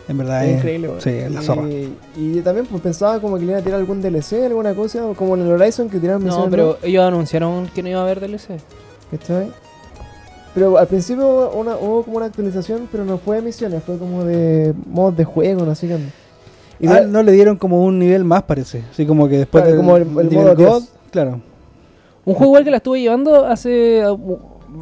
en verdad Es es, increíble, weón. Sí, es la zorra. Y, y también pues, pensaba como que le iban a tirar algún DLC, alguna cosa, como en el Horizon que tiraron No, pero ellos anunciaron que no iba a haber DLC. ¿cachai? Pero al principio una, hubo como una actualización, pero no fue de misiones, fue como de modos de juego, no sé qué. Y Ah, de- no le dieron como un nivel más parece, así como que después Claro, del como el- el nivel modo God, Dios. claro. Un juego igual que la estuve llevando hace.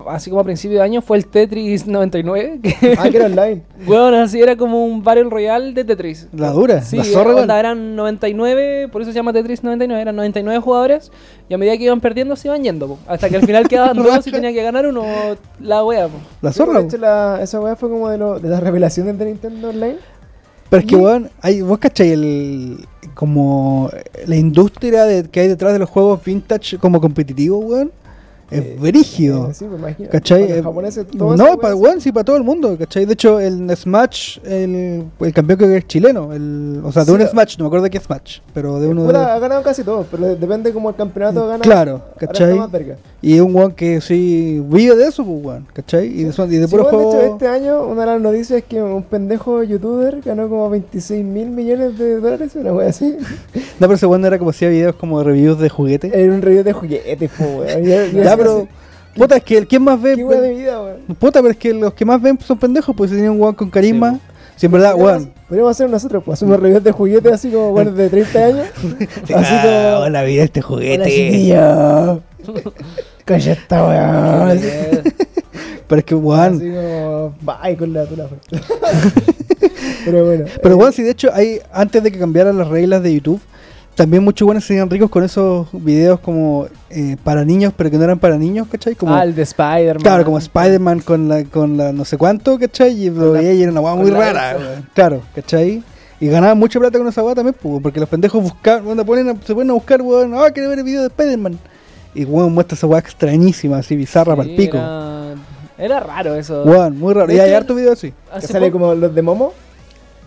Así como a principio de año fue el Tetris 99. Que, Ah, que era online. bueno, así era como un Battle Royale de Tetris. La dura, Sí, la zorra, weón. eran 99, por eso se llama Tetris 99, eran 99 jugadores y a medida que iban perdiendo se iban yendo, po. hasta que al final quedaban dos y tenía que ganar uno la wea. po. La pues, zorra. de hecho, la- esa weá fue como de, lo, de las revelaciones de Nintendo Online. Pero es que, weón, hay, vos cachai el, como la industria de, que hay detrás de los juegos vintage como competitivos, weón. Es Eh, brígido. eh, sí, me imagino. ¿Cachai? Para los Eh, japoneses, todo no, para weón, sí, para todo el mundo, ¿cachai? De hecho, el Smash, el, el campeón que es chileno, el, o sea, de Sí, un Smash, no me acuerdo de qué Smash, pero de uno de... ha ganado casi todo, pero de- depende como el campeonato gana. Claro, ¿cachai? Y es un weón que sí vive de eso, pues, weón, ¿cachai? Y de, son- y de Sí, puro bueno, juego... de hecho, este año una de las noticias es que un pendejo youtuber ganó como 26 mil millones de dólares, una wea así. No, pero ese weón era como hacía videos como reviews de juguetes. en un review de juguetes, po, weón. Ya, pero... Puta, es que el quien más ve... Qué de vida, weón. Puta, pero es que los que más ven son pendejos, pues si tienen un weón con carisma. Sí, si en verdad, weón. Podríamos hacer nosotros, pues hacemos reviews de juguetes así como weones de 30 años. así como. hola, vida este Hola, juguete. Calla esta weón. Pero es que, weón. así como. Bye con la tula. Pero bueno. Pero eh, weón, si de hecho hay, antes de que cambiaran las reglas de YouTube, también muchos buenos serían ricos con esos videos como eh, para niños, pero que no eran para niños, ¿cachai? Como, ah, el de Spider-Man. claro, como Spider-Man con la, con la no sé cuánto, ¿cachai? Y lo veía y era una con muy rara. Claro, ¿cachai? Y ganaban mucha plata con esa weá también, pues, porque los pendejos buscaban, cuando ponen a- se ponen a buscar, weón, ah, quiero ver el video de Spider-Man. Y weón muestra esa weá extrañísima, así bizarra Sí, para el pico. Era, era raro eso. Weón, muy raro. Y hay harto video así. Que Hace sale como los de Momo.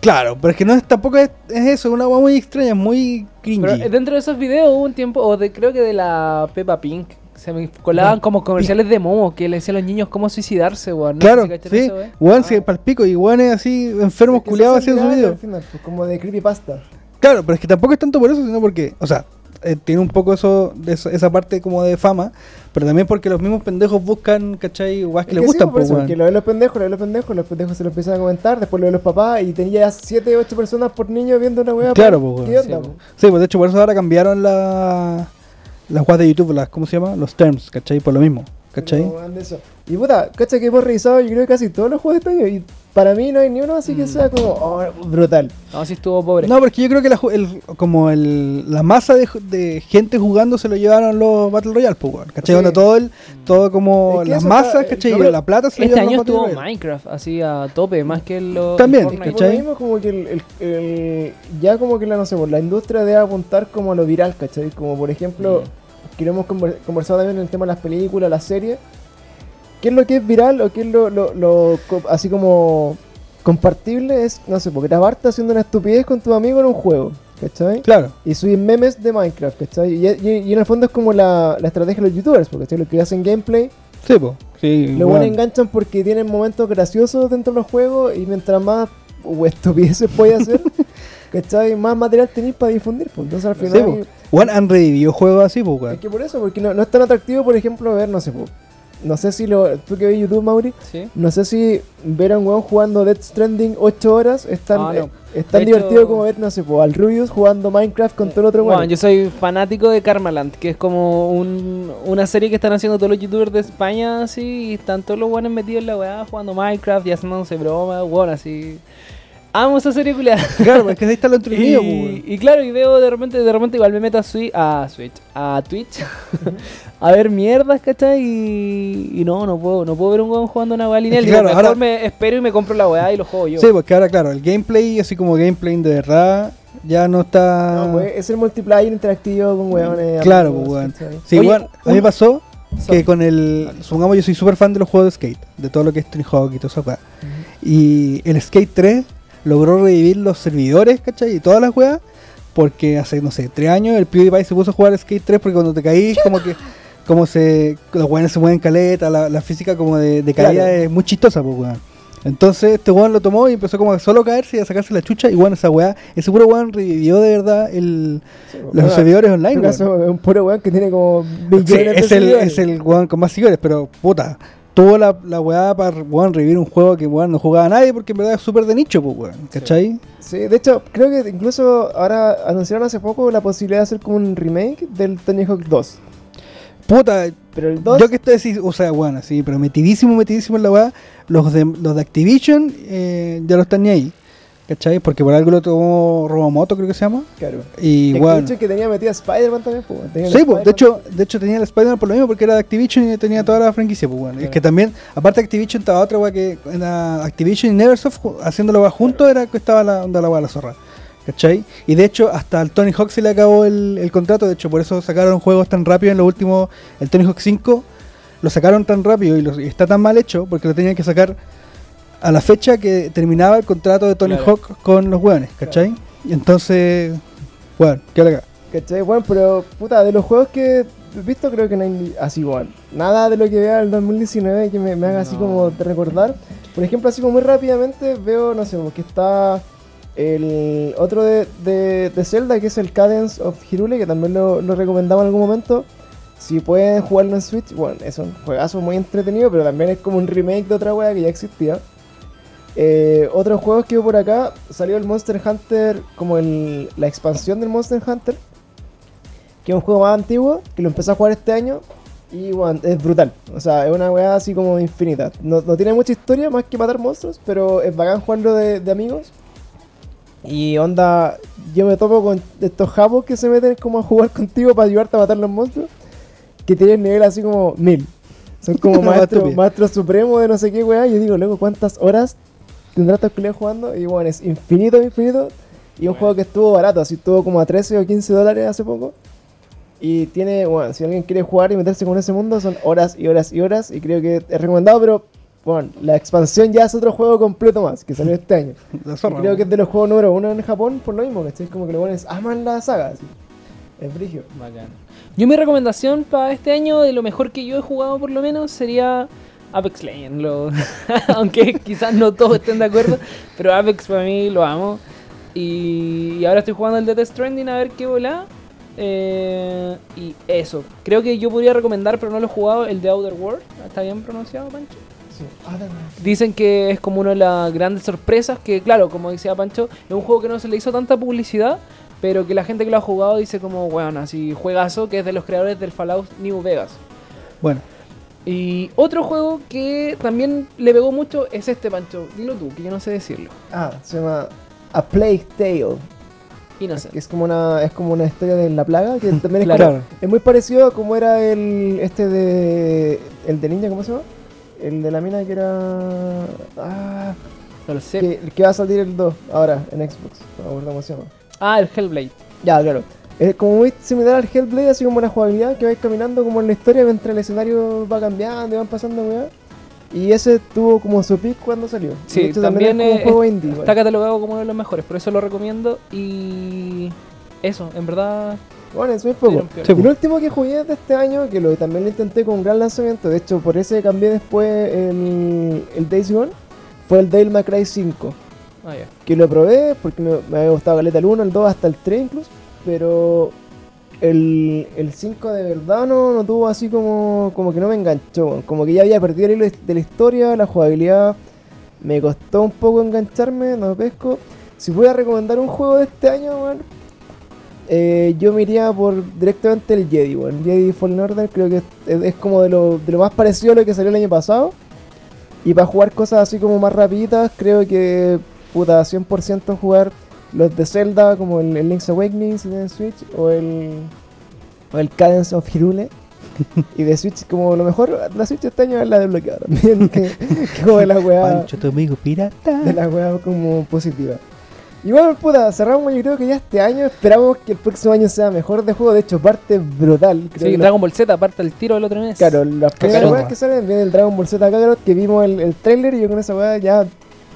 Claro, pero es que no es, tampoco es, es eso, es una weá muy extraña, muy cringy. Pero eh, dentro de esos videos hubo un tiempo, o de creo que de la Peppa Pink, se me colaban No. como comerciales de Momo que le decían a los niños cómo suicidarse, weón. No Claro, sé si cacharon sí. eso, eh. Weón, Ah. sí, pa'l pico. Y weón es así, enfermos culiados haciendo su video. al final, pues, como de creepypasta. Claro, pero es que tampoco es tanto por eso, sino porque, o sea, eh, tiene un poco eso, de esa, esa parte como de fama, pero también porque los mismos pendejos buscan, ¿cachai? Weas que Es les que sí, gustan, por pues, eso, weón. que lo de los pendejos, lo de los pendejos, los pendejos se lo empiezan a comentar, después lo de los papás y tenía 7, 8 personas por niño viendo una weá. Claro, pues, pues, ¿qué weón. onda, Sí, pues? Sí, pues de hecho por eso ahora cambiaron la, las weas de YouTube, las, ¿cómo se llama? Los terms, ¿cachai? Por lo mismo. ¿Cachai? No, eso. Y puta, cacha que hemos revisado yo creo que casi todos los juegos de este año y para mí no hay ni uno así que Mm. sea como oh, brutal. No, sí estuvo pobre. No, porque yo creo que la, el- como el, la masa de, gente jugando se lo llevaron los Battle Royale, pues. ¿Cachai? Sí. Todo el, todo como Es que las masas, está- ¿cachai? creo- la plata se lo este llevaron año los Battle estuvo. Minecraft así a tope, más que el lo, También. Por lo ¿cachai? mismo como que el, el- el- ya como que la no sé, pues, la industria debe apuntar como a lo viral, ¿cachai? Como por ejemplo, que lo hemos conver- conversado también en el tema de las películas, las series. ¿Qué es lo que es viral o qué es lo, lo- lo así como compartible? Es, no sé, porque grabarte haciendo una estupidez con tu amigo en un juego, ¿cachai? Claro, Y subir memes de Minecraft, ¿cachai? Y, y- y en el fondo es como la, la estrategia de los youtubers, porque los que hacen gameplay, sí, pues. Sí, lo bueno enganchan porque tienen momentos graciosos dentro de los juegos y mientras más estupideces puedes hacer, ¿cachai? Más material tenéis para difundir, pues. Entonces al final... po. Weón, han revivido juegos así, pues, es weón. que por eso, porque no, no es tan atractivo, por ejemplo, ver, no sé, pues, no sé si lo, tú que ves YouTube, Mauri, Sí. no sé si ver a un weón jugando Death Stranding 8 horas es tan, Ah, no. eh, es tan divertido hecho- como ver, no sé, pues, al Rubius jugando Minecraft con todo el otro Bueno, weón. yo soy fanático de Karmaland, que es como un- una serie que están haciendo todos los youtubers de España, así, y están todos los buenos metidos en la weá, jugando Minecraft y haciéndose bromas, bueno, así. Amo esa serie culiada. Claro, es que ahí está lo entretenido, pues, y, weón. y claro, y veo de repente, de repente igual me meto a Switch, a Switch, a Twitch, a ver mierdas, ¿cachai? Y, y no, no puedo, no puedo ver un weón jugando una weá lineal. Es que claro, mejor ahora- me espero y me compro la weá y lo juego yo. Sí, porque ahora, claro, el gameplay, así como gameplay de verdad, ya no está. No, pues, es el multiplayer interactivo con weones. Claro, pues, weón. Sí, Oye, weón, a mí me pasó que con el. Supongamos, yo soy súper fan de los juegos de skate, de todo lo que es Tony Hawk y todo eso, weá. Y el Skate 3 logró revivir los servidores, ¿cachai? Y todas las weas, porque hace, no sé, tres años el PewDiePie se puso a jugar Skate 3 porque cuando te caís, como que. Como se. Los weones se mueven caleta, la, la física como de, de caída Claro. es muy chistosa, pues, weón. Entonces este weón lo tomó y empezó como a solo caerse y a sacarse la chucha. Y bueno, esa weá, ese puro weón revivió de verdad el, Sí, los bueno, servidores online, weón. caso, es un puro weón que tiene como Sí, millones de es, el, seguidores. es el weón con más seguidores, pero puta, tuvo la, la weá para weón, revivir un juego que weón, no jugaba nadie porque en verdad es súper de nicho, pues weón, ¿cachai? Sí, de hecho, creo que incluso ahora anunciaron hace poco la posibilidad de hacer como un remake del Tony Hawk 2. Puta, Pero el 2, yo que estoy así, o sea, bueno, sí, pero metidísimo, metidísimo en la weá, los de, los de Activision eh, ya no están ni ahí, ¿cachai? Porque por algo lo tomó Robomoto, creo que se llama, claro. y weón. que tenía metida Spider-Man también, pues. Tenía Sí, pues, de hecho, de hecho tenía el Spider-Man por lo mismo porque era de Activision y tenía toda la franquicia, pues bueno. Es que también, aparte de Activision estaba otra weá que era Activision y Neversoft haciéndolo weá juntos era que estaba la onda la weá la zorra. ¿Cachai? Y de hecho, hasta al Tony Hawk se le acabó el, el contrato, de hecho, por eso sacaron juegos tan rápido en los últimos. El Tony Hawk 5 lo sacaron tan rápido y, lo- y está tan mal hecho porque lo tenían que sacar a la fecha que terminaba el contrato de Tony Claro. Hawk con los weones, ¿cachai? Y entonces, bueno, ¿qué acá? ¿Cachai? Bueno, pero puta, de los juegos que he visto, creo que no hay así igual. Nada de lo que vea el 2019 que me, me haga así como de recordar. Por ejemplo, así como muy rápidamente veo, no sé, que está el otro de, de, de Zelda, que es el Cadence of Hyrule, que también lo, lo recomendamos en algún momento. Si pueden jugarlo en Switch, bueno, es un juegazo muy entretenido, pero también es como un remake de otra wea que ya existía. Eh, otros juegos que hubo por acá, salió el Monster Hunter, como el, la expansión del Monster Hunter, que es un juego más antiguo, que lo empecé a jugar este año, y bueno, es brutal. O sea, es una weá así como infinita. No, no tiene mucha historia más que matar monstruos, pero es bacán jugarlo de, de amigos. Y onda, yo me topo con estos japos que se meten como a jugar contigo para ayudarte a matar los monstruos, que tienen nivel así como mil. Son como maestros maestro supremo de no sé qué weá. Y yo digo, luego, ¿cuántas horas tendrá estos culiados jugando? Y bueno, es infinito, infinito. Y un Bueno. juego que estuvo barato, así estuvo como a 13 o 15 dólares hace poco. Y tiene, bueno, si alguien quiere jugar y meterse con ese mundo, son horas y horas y horas. Y creo que es recomendado, pero bueno, la expansión ya es otro juego completo más, que salió este año. Zorra, creo que es de los juegos número uno en Japón por lo mismo, ¿cachai? Como que los buenos aman la saga, así. Es brigio. Bacán. Yo mi recomendación para este año, de lo mejor que yo he jugado por lo menos, sería Apex Legends. Lo- Aunque quizás no todos estén de acuerdo, pero Apex para mí lo amo. Y, y ahora estoy jugando el de Death Stranding a ver qué volá. Eh, y eso. Creo que yo podría recomendar, pero no lo he jugado, el de Outer World. ¿Está bien pronunciado, Pancho? Sí. Dicen que es como una de las grandes sorpresas, que claro, como decía Pancho, es un juego que no se le hizo tanta publicidad, pero que la gente que lo ha jugado dice como, bueno, así juegazo, que es de los creadores del Fallout New Vegas. Bueno, Y otro juego que también le pegó mucho es este, Pancho. Dilo tú, que yo no sé decirlo. Ah, se llama A Plague Tale. Innocent. Que es como una, es como una historia de la plaga, que también es, Claro. como- es muy parecido a como era el este de el de ninja, ¿cómo se llama? El de la mina que era ah, No lo sé. que, el que va a salir el 2 ahora en Xbox. No me acuerdo cómo se llama. Ah, el Hellblade. Ya, claro. Es como muy similar al Hellblade, así como la jugabilidad que vais caminando como en la historia mientras el escenario va cambiando y van pasando weá. Y ese tuvo como su pick cuando salió. Sí, De hecho, también es como un juego indie. igual. está catalogado como uno de los mejores, por eso lo recomiendo. Y eso, en verdad. Bueno, eso es poco. Sí, lo último que jugué de este año, que lo también lo intenté con un gran lanzamiento, de hecho por ese cambié después el, el Days Gone, fue el Devil May Cry 5. Ah, ya. Que lo probé porque me, me había gustado caleta el 1, el 2 hasta el 3 incluso, pero el, el 5 de verdad no, no tuvo así como, como que no me enganchó, como que ya había perdido el hilo de la historia, la jugabilidad, me costó un poco engancharme, no pesco. Si voy a recomendar un juego de este año, weón, eh, yo me iría por directamente el Jedi, weón. Jedi Fallen Order creo que es, es como de lo, de lo más parecido a lo que salió el año pasado. Y para jugar cosas así como más rapiditas, creo que puta 100% jugar los de Zelda como el, el Link's Awakening si tienen Switch o el o el Cadence of Hyrule. y de Switch como lo mejor, la Switch este año es la desbloqueada también, que, que como de la weá Pancho, tu amigo pirata. de la weá como positiva. Y bueno, puta, cerramos yo creo que ya este año esperamos que el próximo año sea mejor de juego, de hecho parte brutal. Creo Sí, que Dragon Ball Z, aparte el tiro del otro mes. Claro, las primeras weas que salen viene el Dragon Ball Z Kakarot, que vimos el, el trailer y yo con esa weá ya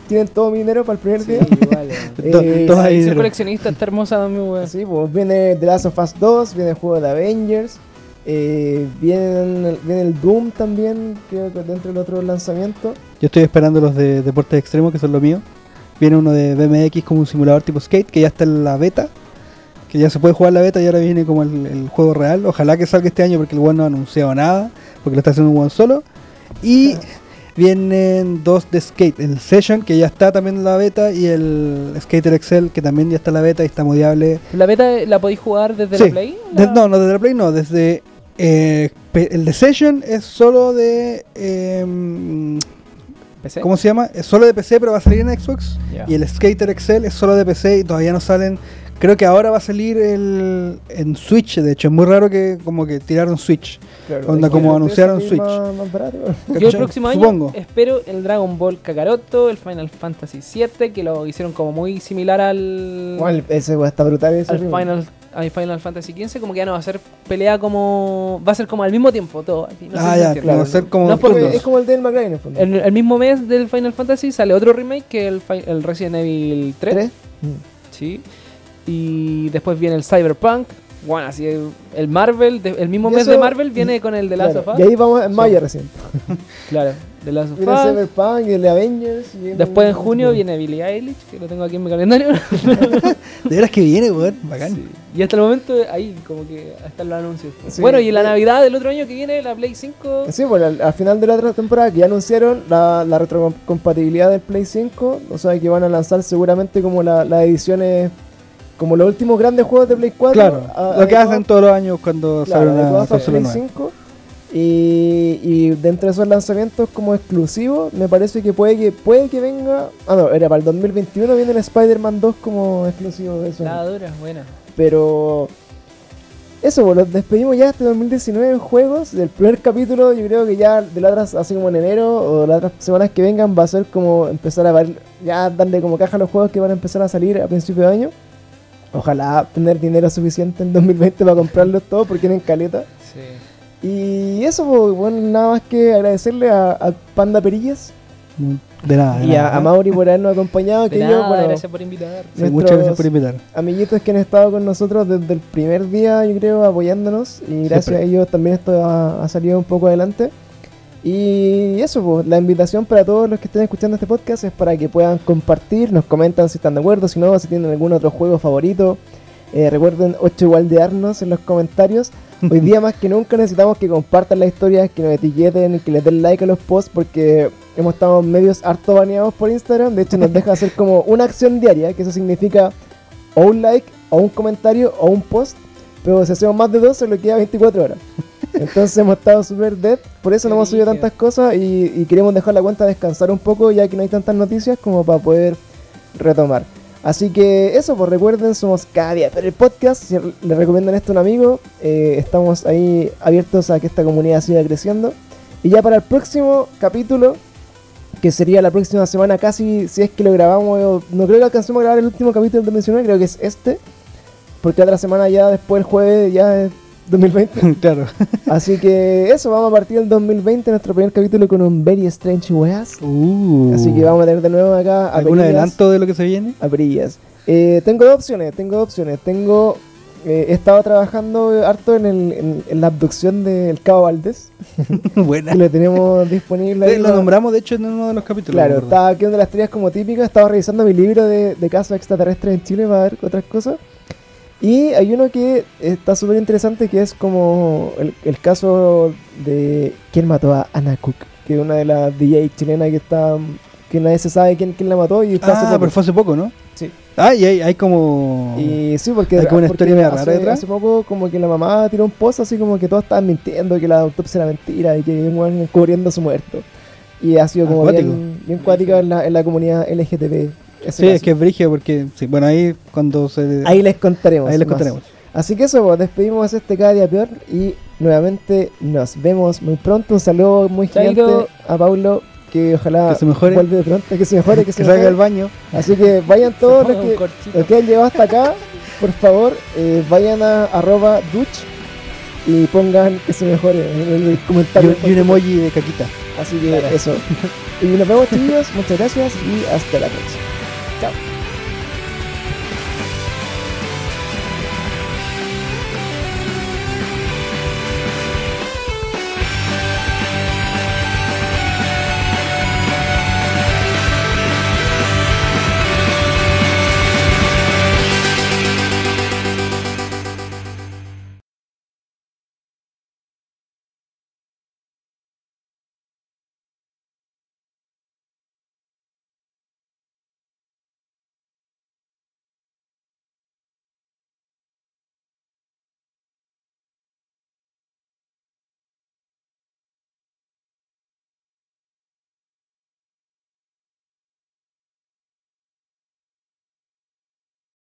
tienen todo mi dinero para el primer Sí, día. igual. eh. Coleccionista está hermosa también, weón. Sí, pues viene The Last of Us 2, viene el juego de Avengers, eh, viene, viene el Doom también, creo que dentro del otro lanzamiento. Yo estoy esperando los de deportes extremos, que son lo mío. Viene uno de BMX como un simulador tipo skate, que ya está en la beta. Que ya se puede jugar la beta y ahora viene como el, el juego real. Ojalá que salga este año porque el one no ha anunciado nada, porque lo está haciendo un one solo. Y vienen dos de skate, el Session, que ya está también en la beta, y el Skater Excel, que también ya está en la beta y está modiable. ¿La beta la podéis jugar desde Sí. la Play? La- no, no desde la Play, no, desde... eh, el de Session es solo de... ¿PC? ¿Cómo se llama? Es solo de PC, pero va a salir en Xbox. Y el Skater Excel es solo de PC y todavía no salen. Creo que ahora va a salir el, en Switch, de hecho. Es muy raro que como que tiraron Switch. Claro, Onda, como anunciaron Switch. Más, más barato. Yo el próximo año Supongo. espero el Dragon Ball Kakaroto, el Final Fantasy VII, que lo hicieron como muy similar al, Igual, ese está brutal. Ese al. Final, al Final Fantasy XV, como que ya no va a ser pelea como... Va a ser como al mismo tiempo todo. no sé ah, ya, claro, va a ser como No es como el del McLaren en el fondo. El mismo mes del Final Fantasy sale otro remake que el, el Resident Evil 3. ¿Tres? Sí. Y después viene el Cyberpunk. Bueno, así el, el Marvel, el mismo Y mes de Marvel viene con el de Last Claro, of Y Us. ahí vamos en mayo recién. Claro, de Last of Viene Us. Cyberpunk y el de Avengers. y viene- Después en junio viene Billie Eilish, que lo tengo aquí en mi calendario. De veras que viene, weón. Bacán. Sí. Y hasta el momento ahí como que están los anuncios. Sí. Bueno, y la Eh, Navidad del otro año que viene, la Play 5. Sí, al, al final de la otra temporada que ya anunciaron la, la retrocompatibilidad del Play 5, o sea que van a lanzar seguramente como la- las ediciones, como los últimos grandes juegos de Play 4. Claro, a- lo que hacen todos los años cuando claro, sale una consola Play nueva. 5. Y, y dentro de esos lanzamientos como exclusivos, me parece que puede que puede que venga. Ah, no, era para el 2021 viene el Spider-Man 2 como exclusivo de eso. La dura, buena. Pero eso, pues, los despedimos ya este 2019 en juegos. Del primer capítulo, yo creo que ya de las otras, así como en enero o las otras semanas que vengan, va a ser como empezar a ver, ya darle como caja a los juegos que van a empezar a salir a principio de año. Ojalá tener dinero suficiente en 2020 para comprarlos todos porque tienen caleta. Sí. Y eso, pues, bueno, nada más que agradecerle a, a Panda Perillas De nada. de y a, nada. a Mauri por habernos acompañado. De Que nada, yo, bueno, gracias por invitar. Sí, muchas gracias por invitar. amiguitos que han estado con nosotros desde el primer día, yo creo, apoyándonos. Y gracias Siempre. a ellos también esto ha, ha salido un poco adelante. Y eso, pues, la invitación para todos los que estén escuchando este podcast es para que puedan compartir, nos comentan si están de acuerdo, si no, si tienen algún otro juego favorito. Eh, recuerden 8 igualdearnos en los comentarios. Hoy día más que nunca necesitamos que compartan la historia, que nos etiqueten, que les den like a los posts porque hemos estado medios harto baneados por Instagram. De hecho nos deja hacer como una acción diaria, que eso significa o un like, o un comentario, o un post. Pero si hacemos más de dos, se lo queda 24 horas. Entonces hemos estado súper dead, por eso no hemos subido tantas cosas y, y queremos dejar la cuenta descansar un poco ya que no hay tantas noticias como para poder retomar. Así que eso, pues recuerden, somos cada día. Pero el podcast, si le recomiendan esto a un amigo, eh, estamos ahí abiertos a que esta comunidad siga creciendo. Y ya para el próximo capítulo, que sería la próxima semana casi, si es que lo grabamos, no creo que alcancemos a grabar el último capítulo del 2019, creo que es este. Porque otra semana ya después el jueves ya es 2020. claro. Así que eso, vamos a partir del 2020, nuestro primer capítulo con un Very Strange Weas. Uh. Así que vamos a tener de nuevo acá a ¿Algún Perillas- adelanto de lo que se viene? a Perillas. Eh, tengo dos opciones, tengo dos opciones. Tengo, eh, he estado trabajando harto en, el- en- en la abducción del Cabo Valdés, Buena. lo tenemos disponible ahí. Lo nombramos, de hecho, en uno de los capítulos. Claro, estaba aquí una de las teorías como típicas, estaba revisando mi libro de, de casos extraterrestres en Chile para ver otras cosas. Y hay uno que está súper interesante que es como el, el caso de quién mató a Ana Cook, que es una de las DJ chilenas que está que nadie se sabe quién, quién la mató y hace Ah, poco. pero fue hace poco, ¿no? Sí. Ah, y hay, hay como. Y sí, porque, Hay como una historia media hace, rara detrás. hace poco como que la mamá tiró un post así como que todos estaban mintiendo, que la autopsia era mentira y que un weón encubriendo su muerto. Y ha sido como Acuático. bien, bien cuática en la, en la comunidad LGTB. Ese Sí, es que es brígido porque. Sí, bueno, ahí cuando se. Ahí les contaremos. ahí les más. contaremos. Así que eso, pues, despedimos este cada día peor y nuevamente nos vemos muy pronto. Un saludo muy Chaito. gigante a Paulo, que ojalá Que se mejore. vuelve de pronto, que se mejore, que Que se salga del mejore. baño. Así que vayan todos los que, corchito. los que han llegado hasta acá, por favor, eh, vayan a arroba duch y pongan que se mejore en el comentario. y un emoji de caquita. Así que eso. Y nos vemos chicos, muchas gracias y hasta la próxima. Chao.